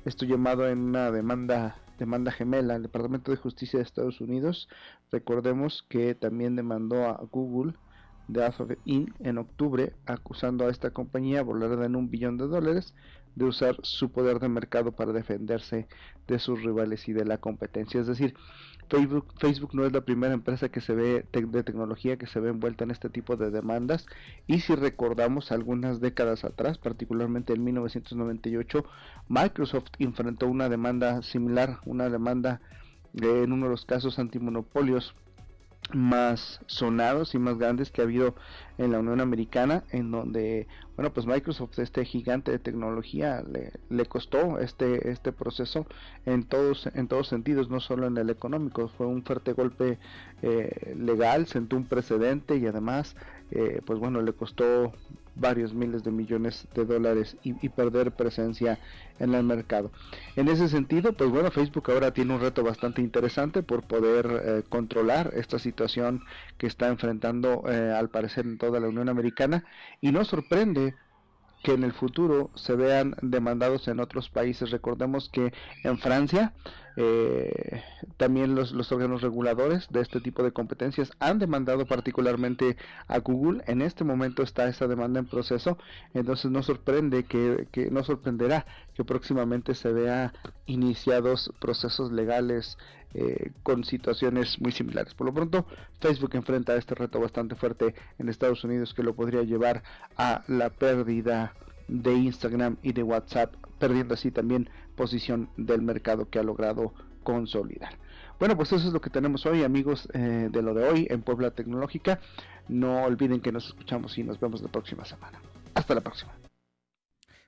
Esto llamado en una demanda demanda gemela al Departamento de Justicia de Estados Unidos. Recordemos que también demandó a Google de Alphabet Inc. en octubre, acusando a esta compañía valorada en un billón de dólares de usar su poder de mercado para defenderse de sus rivales y de la competencia. Es decir, Facebook, Facebook no es la primera empresa que se ve de tecnología que se ve envuelta en este tipo de demandas y si recordamos algunas décadas atrás, particularmente en 1998, Microsoft enfrentó una demanda similar, una demanda de, en uno de los casos antimonopolios más sonados y más grandes que ha habido en la Unión Americana, en donde, bueno, pues Microsoft, este gigante de tecnología, le, costó este, este proceso en todos, en todos sentidos, no solo en el económico, fue un fuerte golpe eh, legal, sentó un precedente y además, eh, pues bueno, le costó varios miles de millones de dólares y, perder presencia en el mercado. En ese sentido, pues bueno, Facebook ahora tiene un reto bastante interesante por poder eh, controlar esta situación que está enfrentando eh, al parecer en toda la Unión Americana y no sorprende que en el futuro se vean demandados en otros países. Recordemos que en Francia eh, también los, los, órganos reguladores de este tipo de competencias han demandado particularmente a Google. En este momento está esa demanda en proceso, entonces no sorprende que, que no sorprenderá que próximamente se vea iniciados procesos legales eh, con situaciones muy similares. Por lo pronto, Facebook enfrenta este reto bastante fuerte en Estados Unidos que lo podría llevar a la pérdida de Instagram y de WhatsApp, perdiendo así también posición del mercado que ha logrado consolidar. Bueno, pues eso es lo que tenemos hoy, amigos eh, de lo de hoy en Puebla Tecnológica. No olviden que nos escuchamos y nos vemos la próxima semana. Hasta la próxima.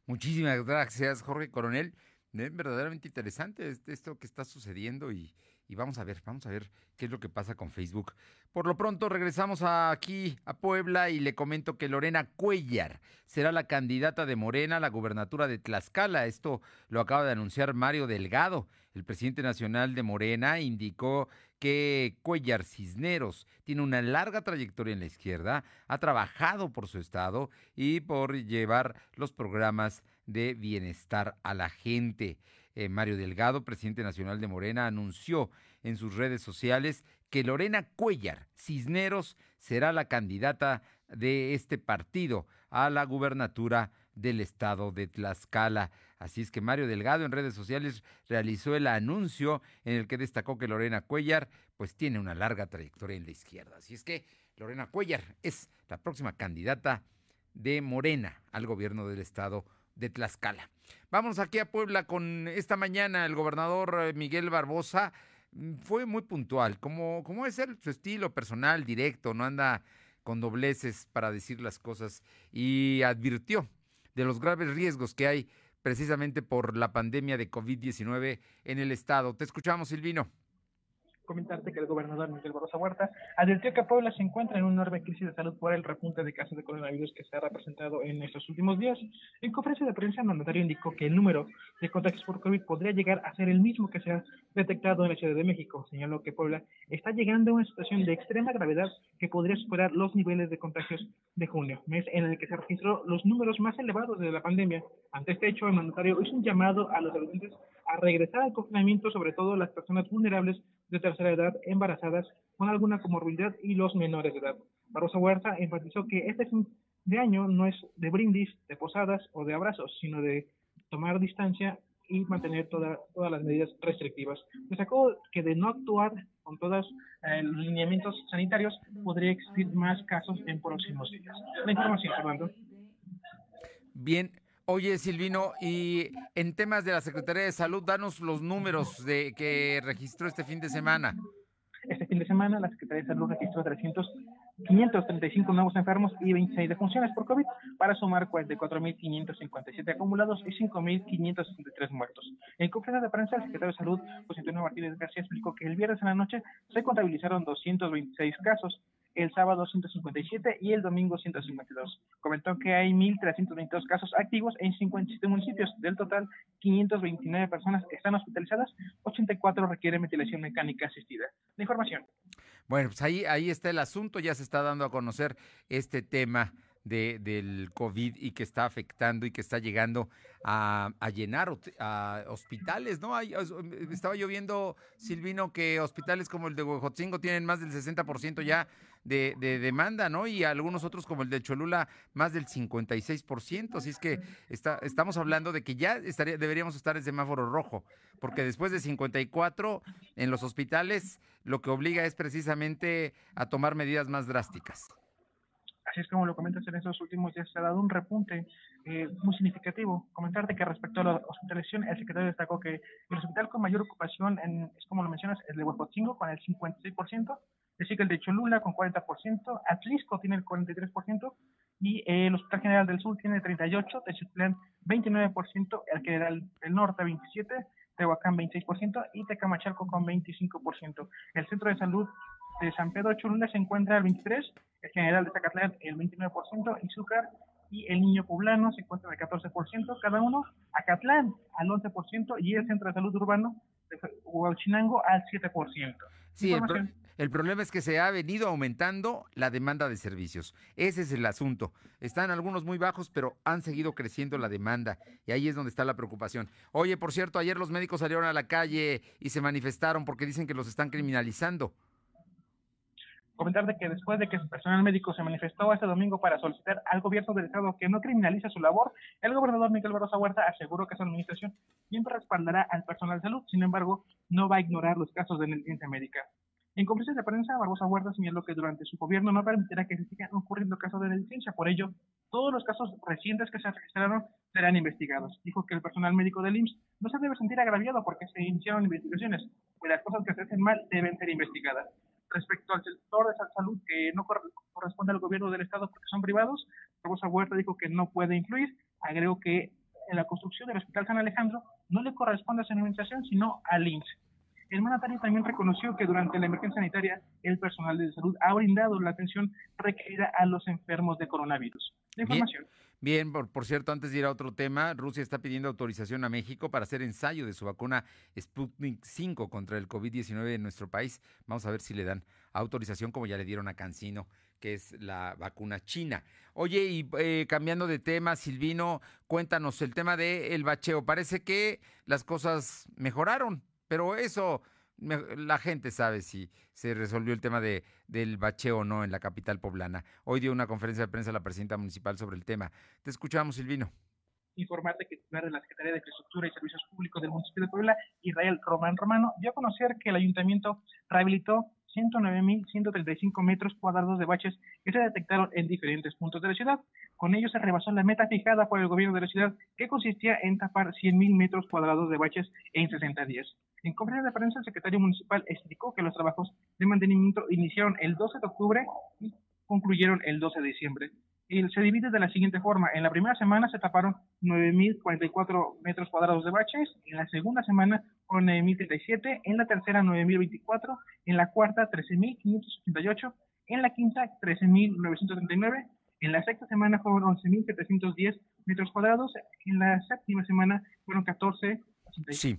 Muchísimas gracias, Jorge Coronel. verdaderamente interesante esto que está sucediendo y, y vamos a ver, vamos a ver qué es lo que pasa con Facebook. Por lo pronto regresamos aquí a Puebla y le comento que Lorena Cuellar será la candidata de Morena a la gubernatura de Tlaxcala. Esto lo acaba de anunciar Mario Delgado. El presidente nacional de Morena indicó que Cuellar Cisneros tiene una larga trayectoria en la izquierda, ha trabajado por su estado y por llevar los programas de bienestar a la gente. Eh, Mario Delgado, presidente nacional de Morena, anunció en sus redes sociales que Lorena Cuellar Cisneros será la candidata de este partido a la gubernatura del estado de Tlaxcala. Así es que Mario Delgado en redes sociales realizó el anuncio en el que destacó que Lorena Cuellar pues tiene una larga trayectoria en la izquierda. Así es que Lorena Cuellar es la próxima candidata de Morena al gobierno del estado de Tlaxcala. Vamos aquí a Puebla con esta mañana el gobernador eh, Miguel Barbosa mm, fue muy puntual, como, como es su estilo personal, directo, no anda con dobleces para decir las cosas y advirtió de los graves riesgos que hay precisamente por la pandemia de COVID-19 en el estado. Te escuchamos, Silvino comentarte que el gobernador Miguel Barroso Huerta advirtió que Puebla se encuentra en una enorme crisis de salud por el repunte de casos de coronavirus que se ha representado en estos últimos días. En conferencia de prensa, el mandatario indicó que el número de contagios por COVID podría llegar a ser el mismo que se ha detectado en la Ciudad de México. Señaló que Puebla está llegando a una situación de extrema gravedad que podría superar los niveles de contagios de junio, mes en el que se registró los números más elevados de la pandemia. Ante este hecho, el mandatario hizo un llamado a los habitantes a regresar al confinamiento, sobre todo las personas vulnerables de tercera edad, embarazadas, con alguna comorbilidad y los menores de edad. Barroso Huerta enfatizó que este fin de año no es de brindis, de posadas o de abrazos, sino de tomar distancia y mantener todas las medidas restrictivas. Destacó que de no actuar con todos eh, los lineamientos sanitarios podría existir más casos en próximos días. La información, Fernando. Bien, Oye, Silvino, y en temas de la Secretaría de Salud, danos los números de que registró este fin de semana. Este fin de semana la Secretaría de Salud registró 300, 535 nuevos enfermos y 26 defunciones por COVID, para sumar 44.557 acumulados y 5.563 muertos. En conferencia de prensa, el secretario de Salud, José Antonio Martínez García, explicó que el viernes en la noche se contabilizaron 226 casos, el sábado 157 y el domingo 152. Comentó que hay 1.322 casos activos en 57 municipios. Del total, 529 personas están hospitalizadas, 84 requieren ventilación mecánica asistida. La información. Bueno, pues ahí, ahí está el asunto, ya se está dando a conocer este tema de, del COVID y que está afectando y que está llegando a, llenar a hospitales, ¿no? Hay, estaba yo viendo, Silvino, que hospitales como el de Huejotzingo tienen más del 60% ya de, demanda, ¿no? Y algunos otros como el de Cholula más del 56%. Así es que está, estamos hablando de que ya estaría, deberíamos estar en semáforo rojo, porque después de 54 en los hospitales lo que obliga es precisamente a tomar medidas más drásticas. Así es como lo comentas en estos últimos días, se ha dado un repunte eh, muy significativo. Comentarte que respecto a la hospitalización, el secretario destacó que el hospital con mayor ocupación, en, es como lo mencionas, el de Huejotzingo con el 56%, decir que el de Cholula con 40%, Atlisco tiene el 43% y eh, el Hospital General del Sur tiene el 38%, Techitlán 29%, el General del Norte 27%, Tehuacán 26% y Tecamachalco con 25%. El Centro de Salud de San Pedro Cholula se encuentra al 23%, el General de Zacatlán el 29%, Izúcar y el Niño Poblano se encuentra al 14%, cada uno, Acatlán al 11% y el Centro de Salud Urbano de Huachinango al 7%. Sí, el problema es que se ha venido aumentando la demanda de servicios. Ese es el asunto. Están algunos muy bajos, pero han seguido creciendo la demanda. Y ahí es donde está la preocupación. Oye, por cierto, ayer los médicos salieron a la calle y se manifestaron porque dicen que los están criminalizando. Comentar de que después de que su personal médico se manifestó este domingo para solicitar al gobierno del Estado que no criminalice su labor, el gobernador Miguel Barroso Huerta aseguró que su administración siempre respaldará al personal de salud, sin embargo, no va a ignorar los casos de negligencia médica. En conferencia de prensa, Barbosa Huerta señaló que durante su gobierno no permitirá que se sigan ocurriendo casos de negligencia. Por ello, todos los casos recientes que se registraron serán investigados. Dijo que el personal médico del IMSS no se debe sentir agraviado porque se iniciaron investigaciones, pues las cosas que se hacen mal deben ser investigadas. Respecto al sector de salud que no corresponde al gobierno del Estado porque son privados, Barbosa Huerta dijo que no puede influir. Agregó que en la construcción del Hospital San Alejandro no le corresponde a su administración, sino al IMSS. El mandatario también reconoció que durante la emergencia sanitaria el personal de salud ha brindado la atención requerida a los enfermos de coronavirus. La información. Bien, por, por, cierto, antes de ir a otro tema, Rusia está pidiendo autorización a México para hacer ensayo de su vacuna Sputnik 5 contra el COVID-19 en nuestro país. Vamos a ver si le dan autorización como ya le dieron a Cancino, que es la vacuna china. Oye, y eh, cambiando de tema, Silvino, cuéntanos el tema del bacheo. Parece que las cosas mejoraron pero eso la gente sabe si se resolvió el tema de, del bacheo o no en la capital poblana. Hoy dio una conferencia de prensa la presidenta municipal sobre el tema. Te escuchamos, Silvino. Informarte que titular de la Secretaría de Infraestructura y Servicios Públicos del municipio de Puebla, Israel Román Romano, dio a conocer que el ayuntamiento rehabilitó 109.135 metros cuadrados de baches que se detectaron en diferentes puntos de la ciudad. Con ello se rebasó la meta fijada por el gobierno de la ciudad, que consistía en tapar 100.000 metros cuadrados de baches en 60 días. En conferencia de prensa, el secretario municipal explicó que los trabajos de mantenimiento iniciaron el 12 de octubre y concluyeron el 12 de diciembre. Y se divide de la siguiente forma. En la primera semana se taparon 9.044 metros cuadrados de baches, en la segunda semana fueron 9.037, en la tercera 9.024, en la cuarta 13.588, en la quinta 13.939, en la sexta semana fueron 11.710 metros cuadrados, en la séptima semana fueron 14. Sí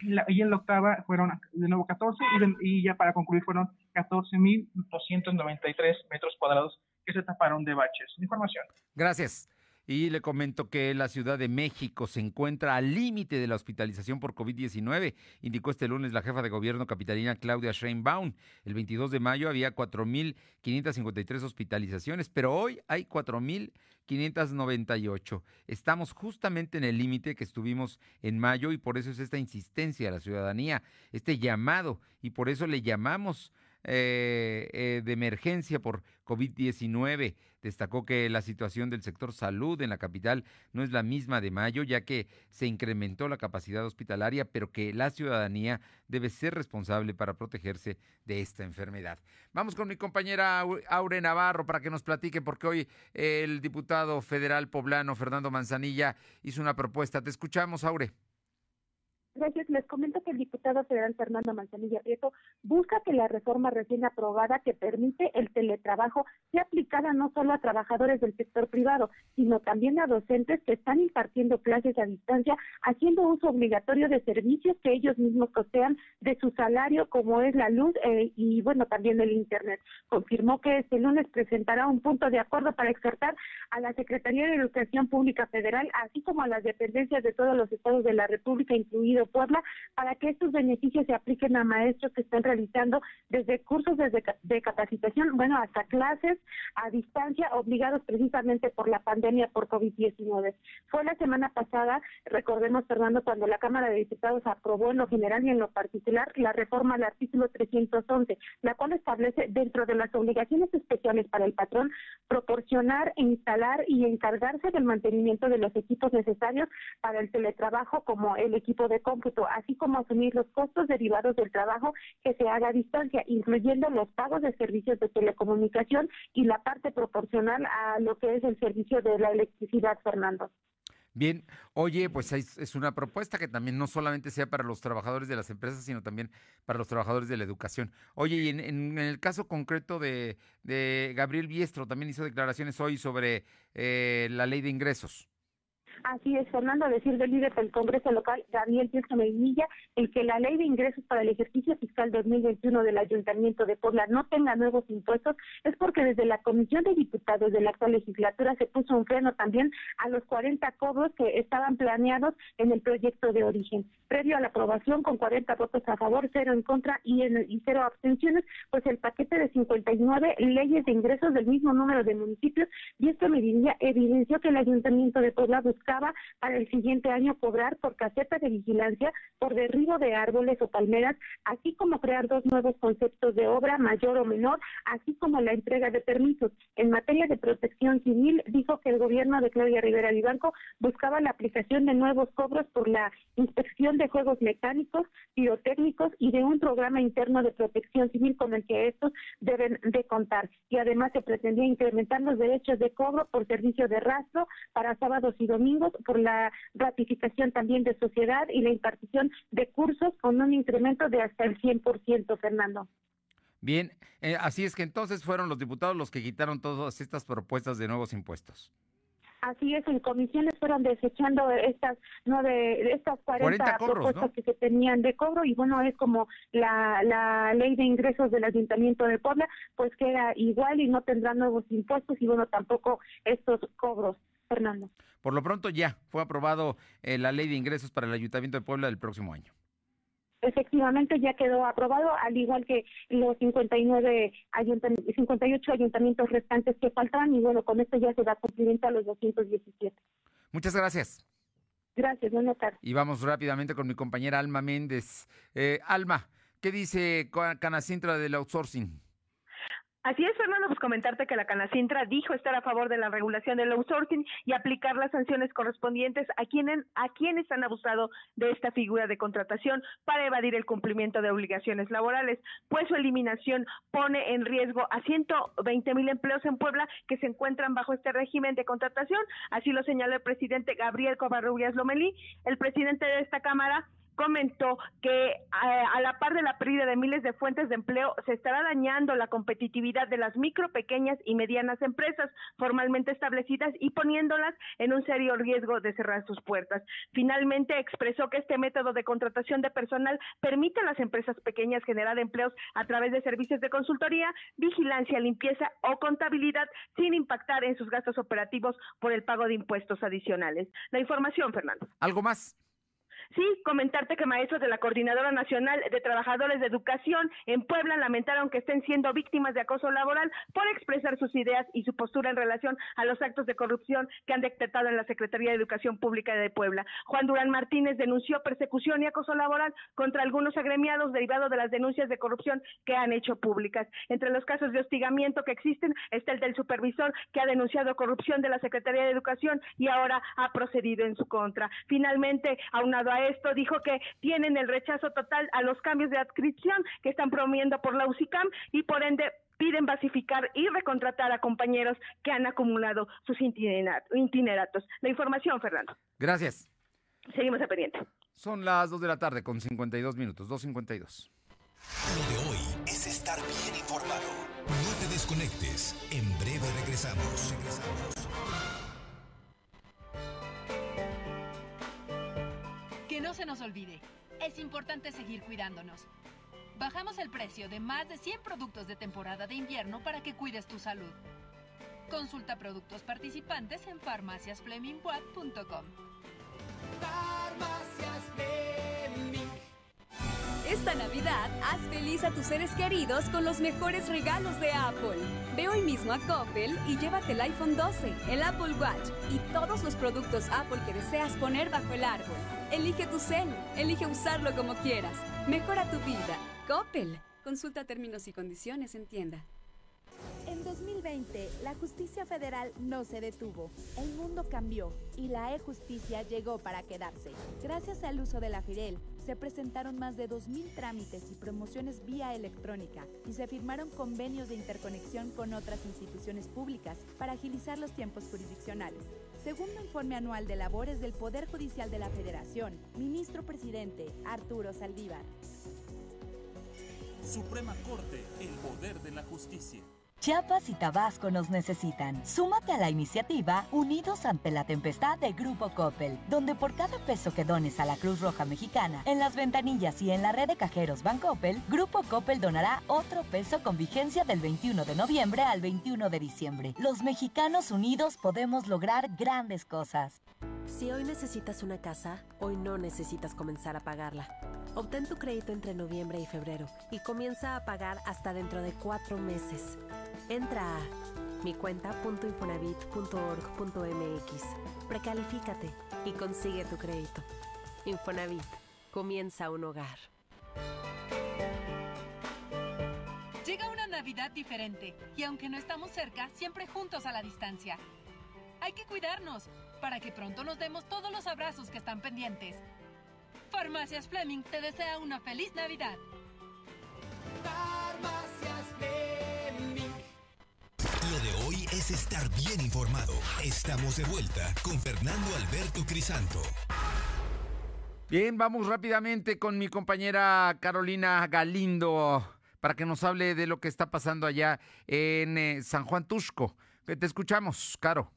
y, en la octava fueron de nuevo 14 y, ya para concluir fueron 14.293 metros cuadrados que se taparon de baches. Información. Gracias. Y le comento que la Ciudad de México se encuentra al límite de la hospitalización por COVID-19, indicó este lunes la jefa de gobierno capitalina Claudia Sheinbaum. El 22 de mayo había 4.553 hospitalizaciones, pero hoy hay 4.598. Estamos justamente en el límite que estuvimos en mayo y por eso es esta insistencia a la ciudadanía, este llamado, y por eso le llamamos eh, eh, de emergencia por COVID-19. Destacó que la situación del sector salud en la capital no es la misma de mayo, ya que se incrementó la capacidad hospitalaria, pero que la ciudadanía debe ser responsable para protegerse de esta enfermedad. Vamos con mi compañera Aure Navarro para que nos platique, porque hoy el diputado federal poblano Fernando Manzanilla hizo una propuesta. Te escuchamos, Aure. Gracias. Les comento que el diputado federal Fernando Manzanilla Prieto busca que la reforma recién aprobada que permite el teletrabajo sea aplicada no solo a trabajadores del sector privado, sino también a docentes que están impartiendo clases a distancia, haciendo uso obligatorio de servicios que ellos mismos costean de su salario, como es la luz eh, y, bueno, también el Internet. Confirmó que este lunes presentará un punto de acuerdo para exhortar a la Secretaría de Educación Pública Federal, así como a las dependencias de todos los estados de la República, incluido Puebla para que estos beneficios se apliquen a maestros que están realizando desde cursos de capacitación, bueno, hasta clases a distancia, obligados precisamente por la pandemia por COVID-19. Fue la semana pasada, recordemos, Fernando, cuando la Cámara de Diputados aprobó en lo general y en lo particular la reforma al artículo 311, la cual establece dentro de las obligaciones especiales para el patrón proporcionar, instalar y encargarse del mantenimiento de los equipos necesarios para el teletrabajo como el equipo de así como asumir los costos derivados del trabajo que se haga a distancia, incluyendo los pagos de servicios de telecomunicación y la parte proporcional a lo que es el servicio de la electricidad, Fernando. Bien, oye, pues es, una propuesta que también no solamente sea para los trabajadores de las empresas, sino también para los trabajadores de la educación. Oye, y en, el caso concreto de, Gabriel Biestro, también hizo declaraciones hoy sobre eh, la ley de ingresos. Así es, Fernando, decir del líder del Congreso local, Gabriel Tiesto Medinilla, el que la ley de ingresos para el ejercicio fiscal 2021 del Ayuntamiento de Puebla no tenga nuevos impuestos es porque desde la Comisión de Diputados de la actual legislatura se puso un freno también a los 40 cobros que estaban planeados en el proyecto de origen. Previo a la aprobación, con 40 votos a favor, cero en contra y, en, cero abstenciones, pues el paquete de 59 leyes de ingresos del mismo número de municipios, y esto Medinilla evidenció que el Ayuntamiento de Puebla buscaba para el siguiente año cobrar por caseta de vigilancia por derribo de árboles o palmeras, así como crear dos nuevos conceptos de obra mayor o menor, así como la entrega de permisos. En materia de protección civil, dijo que el gobierno de Claudia Rivera Vivanco buscaba la aplicación de nuevos cobros por la inspección de juegos mecánicos, pirotécnicos y de un programa interno de protección civil con el que estos deben de contar. Y además se pretendía incrementar los derechos de cobro por servicio de rastro para sábados y domingos por la ratificación también de sociedad y la impartición de cursos con un incremento de hasta el 100%, Fernando. Bien, eh, así es que entonces fueron los diputados los que quitaron todas estas propuestas de nuevos impuestos. Así es, en comisiones fueron desechando estas nueve, estas 40, propuestas que se tenían de cobro y bueno, es como la, la ley de ingresos del Ayuntamiento de Puebla, pues queda igual y no tendrá nuevos impuestos y bueno, tampoco estos cobros. Fernando. Por lo pronto ya fue aprobado eh, la ley de ingresos para el Ayuntamiento de Puebla del próximo año. Efectivamente, ya quedó aprobado, al igual que los 59 58 ayuntamientos restantes que faltaban, y bueno, con esto ya se da cumplimiento a los 217. Muchas gracias. Gracias, buenas tardes. Y vamos rápidamente con mi compañera Alma Méndez. Eh, Alma, ¿qué dice Canacintra del outsourcing? Así es, Fernando, pues comentarte que la Canacintra dijo estar a favor de la regulación del outsourcing y aplicar las sanciones correspondientes a quienes, a quienes han abusado de esta figura de contratación para evadir el cumplimiento de obligaciones laborales, pues su eliminación pone en riesgo a 120 mil empleos en Puebla que se encuentran bajo este régimen de contratación. Así lo señaló el presidente Gabriel Covarrubias Lomelí, el presidente de esta Cámara comentó que eh, a, la par de la pérdida de miles de fuentes de empleo se estará dañando la competitividad de las micro, pequeñas y medianas empresas formalmente establecidas y poniéndolas en un serio riesgo de cerrar sus puertas. Finalmente expresó que este método de contratación de personal permite a las empresas pequeñas generar empleos a través de servicios de consultoría, vigilancia, limpieza o contabilidad sin impactar en sus gastos operativos por el pago de impuestos adicionales. La información, Fernando. ¿Algo más? Sí, comentarte que maestros de la Coordinadora Nacional de Trabajadores de Educación en Puebla lamentaron que estén siendo víctimas de acoso laboral por expresar sus ideas y su postura en relación a los actos de corrupción que han detectado en la Secretaría de Educación Pública de Puebla. Juan Durán Martínez denunció persecución y acoso laboral contra algunos agremiados derivados de las denuncias de corrupción que han hecho públicas. Entre los casos de hostigamiento que existen está el del supervisor que ha denunciado corrupción de la Secretaría de Educación y ahora ha procedido en su contra. Finalmente, aunado a esto, dijo que tienen el rechazo total a los cambios de adscripción que están promoviendo por la UCICAM y por ende piden basificar y recontratar a compañeros que han acumulado sus itineratos. La información, Fernando. Gracias. Seguimos a pendiente. Son las 2 de la tarde con 52 minutos, 2.52. Lo de hoy es estar bien informado. No te desconectes. En breve regresamos. Regresamos. Se nos olvide, es importante seguir cuidándonos. Bajamos el precio de más de 100 productos de temporada de invierno para que cuides tu salud. Consulta productos participantes en farmaciasflemingwatt.com. Farmacias Fleming. Esta Navidad, haz feliz a tus seres queridos con los mejores regalos de Apple. Ve hoy mismo a Coppel y llévate el iPhone 12, el Apple Watch y todos los productos Apple que deseas poner bajo el árbol. Elige tu cel, elige usarlo como quieras. Mejora tu vida. Coppel. Consulta términos y condiciones en tienda. En 2020, la justicia federal no se detuvo. El mundo cambió y la e-justicia llegó para quedarse. Gracias al uso de la FIREL, se presentaron más de 2.000 trámites y promociones vía electrónica y se firmaron convenios de interconexión con otras instituciones públicas para agilizar los tiempos jurisdiccionales. Segundo informe anual de labores del Poder Judicial de la Federación, ministro presidente Arturo Saldívar. Suprema Corte, el poder de la justicia. Chiapas y Tabasco nos necesitan. Súmate a la iniciativa Unidos ante la Tempestad de Grupo Coppel, donde por cada peso que dones a la Cruz Roja Mexicana, en las ventanillas y en la red de cajeros Bancoppel, Grupo Coppel donará otro peso con vigencia del 21 de noviembre al 21 de diciembre. Los mexicanos unidos podemos lograr grandes cosas. Si hoy necesitas una casa, hoy no necesitas comenzar a pagarla. Obtén tu crédito entre noviembre y febrero y comienza a pagar hasta dentro de cuatro meses. Entra a micuenta.infonavit.org.mx, precalifícate y consigue tu crédito. Infonavit, comienza un hogar. Llega una Navidad diferente y aunque no estamos cerca, siempre juntos a la distancia. Hay que cuidarnos para que pronto nos demos todos los abrazos que están pendientes. Farmacias Fleming te desea una feliz Navidad. Es estar bien informado. Estamos de vuelta con Fernando Alberto Crisanto. Bien, vamos rápidamente con mi compañera Carolina Galindo para que nos hable de lo que está pasando allá en eh, San Juan Tusco. Te escuchamos, Caro.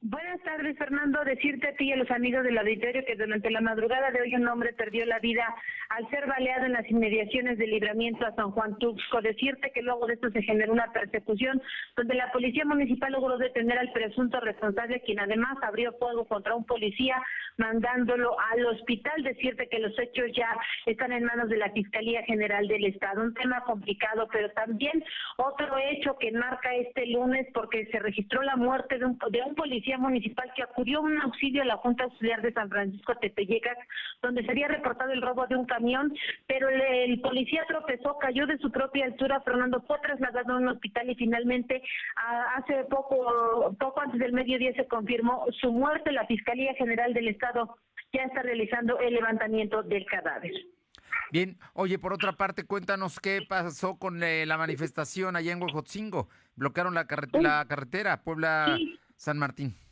Buenas tardes, Fernando. Decirte a ti y a los amigos del auditorio que durante la madrugada de hoy un hombre perdió la vida al ser baleado en las inmediaciones del libramiento a San Juan Tuxco. Decirte que luego de esto se generó una persecución donde la policía municipal logró detener al presunto responsable, quien además abrió fuego contra un policía mandándolo al hospital. Decirte que los hechos ya están en manos de la Fiscalía General del Estado. Un tema complicado, pero también otro hecho que marca este lunes porque se registró la muerte de un, de un policía municipal que acudió a un auxilio a la Junta Auxiliar de San Francisco Tepeyecas, donde se había reportado el robo de un camión, pero el, el policía tropezó, cayó de su propia altura, Fernando fue trasladado a un hospital y finalmente a, hace poco, poco antes del mediodía se confirmó su muerte. La Fiscalía General del Estado ya está realizando el levantamiento del cadáver. Bien, oye, por otra parte, cuéntanos qué pasó con eh, la manifestación allá en Huejotzingo. Bloquearon la, carre la carretera Puebla-San Martín.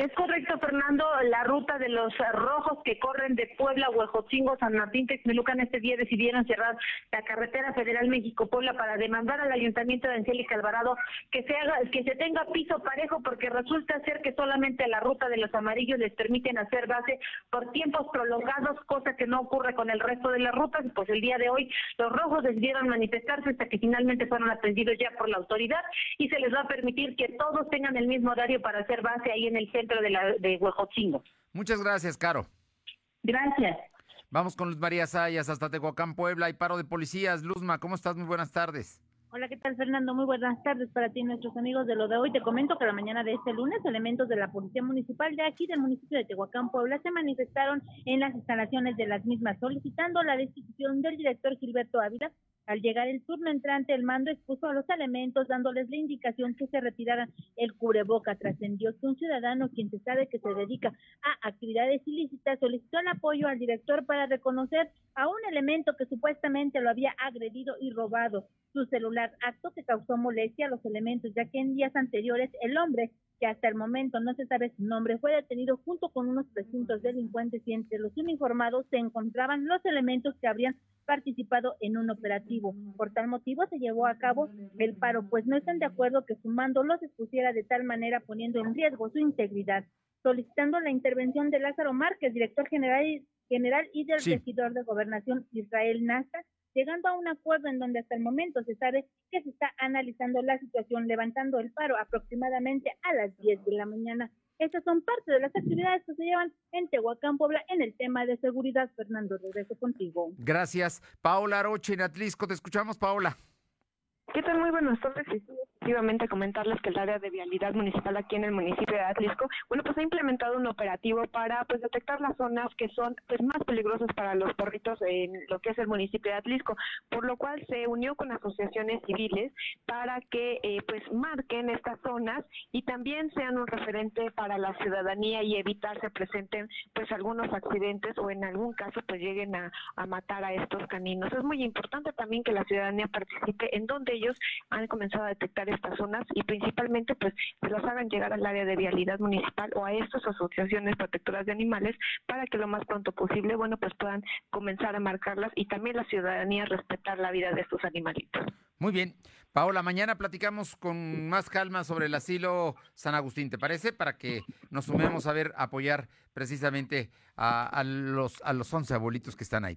Es correcto, Fernando. La ruta de los rojos que corren de Puebla, Huejotzingo, San Martín, Texmelucan, este día decidieron cerrar la carretera federal México-Puebla para demandar al Ayuntamiento de Angélica Alvarado que se haga, que se tenga piso parejo, porque resulta ser que solamente la ruta de los amarillos les permiten hacer base por tiempos prolongados, cosa que no ocurre con el resto de las rutas. Pues el día de hoy los rojos decidieron manifestarse hasta que finalmente fueron atendidos ya por la autoridad y se les va a permitir que todos tengan el mismo horario para hacer base ahí en el centro de, la, de Huejotzingo. Muchas gracias, Caro. Gracias. Vamos con Luz María Sayas hasta Tehuacán, Puebla y paro de policías. Luzma, ¿cómo estás? Muy buenas tardes. Hola, ¿qué tal Fernando? Muy buenas tardes para ti nuestros amigos de lo de hoy. Te comento que la mañana de este lunes elementos de la Policía Municipal de aquí del municipio de Tehuacán, Puebla, se manifestaron en las instalaciones de las mismas solicitando la destitución del director Gilberto Ávila al llegar el turno entrante, el mando expuso a los elementos dándoles la indicación que se retiraran el cubreboca. Trascendió que un ciudadano, quien se sabe que se dedica a actividades ilícitas, solicitó el apoyo al director para reconocer a un elemento que supuestamente lo había agredido y robado su celular, acto que causó molestia a los elementos, ya que en días anteriores el hombre que hasta el momento no se sabe su nombre, fue detenido junto con unos presuntos delincuentes y entre los uniformados se encontraban los elementos que habrían participado en un operativo. Por tal motivo se llevó a cabo el paro, pues no están de acuerdo que su mando los expusiera de tal manera poniendo en riesgo su integridad, solicitando la intervención de Lázaro Márquez, director general, general y del regidor de gobernación Israel Nasta, llegando a un acuerdo en donde hasta el momento se sabe que se está analizando la situación, levantando el paro aproximadamente a las 10 de la mañana. Estas son parte de las actividades que se llevan en Tehuacán, Puebla, en el tema de seguridad. Fernando, regreso contigo. Gracias. Paola Roche en Atlisco, te escuchamos, Paola. ¿Qué tal? Muy buenas tardes. Efectivamente, comentarles que el área de vialidad municipal aquí en el municipio de Atlisco, bueno, pues ha implementado un operativo para pues detectar las zonas que son pues más peligrosas para los perritos en lo que es el municipio de Atlisco, por lo cual se unió con asociaciones civiles para que eh, pues marquen estas zonas y también sean un referente para la ciudadanía y evitar se presenten pues algunos accidentes o en algún caso pues lleguen a, a matar a estos caninos. Es muy importante también que la ciudadanía participe en donde ellos han comenzado a detectar estas zonas y principalmente pues se las hagan llegar al área de vialidad municipal o a estas asociaciones protectoras de animales para que lo más pronto posible, bueno, pues puedan comenzar a marcarlas y también la ciudadanía respetar la vida de estos animalitos. Muy bien, Paola, mañana platicamos con más calma sobre el asilo San Agustín, ¿te parece? Para que nos sumemos a ver, apoyar precisamente a, los, a los 11 abuelitos que están ahí.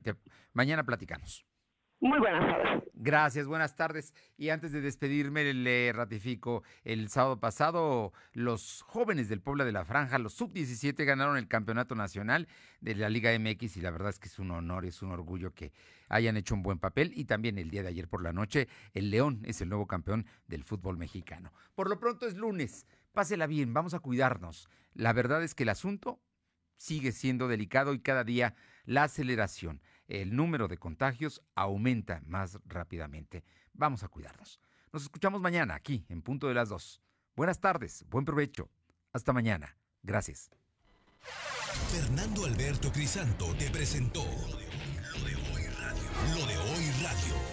mañana platicamos. Muy buenas tardes. Gracias, buenas tardes. Y antes de despedirme, le ratifico, el sábado pasado los jóvenes del Puebla de la Franja, los sub-17, ganaron el campeonato nacional de la Liga MX y la verdad es que es un honor, es un orgullo que hayan hecho un buen papel. Y también el día de ayer por la noche, el León es el nuevo campeón del fútbol mexicano. Por lo pronto es lunes, pásela bien, vamos a cuidarnos. La verdad es que el asunto sigue siendo delicado y cada día la aceleración el número de contagios aumenta más rápidamente. Vamos a cuidarnos. Nos escuchamos mañana aquí en punto de las dos. Buenas tardes, buen provecho. Hasta mañana. Gracias. Fernando Alberto Crisanto te presentó lo de hoy radio. Lo de hoy radio.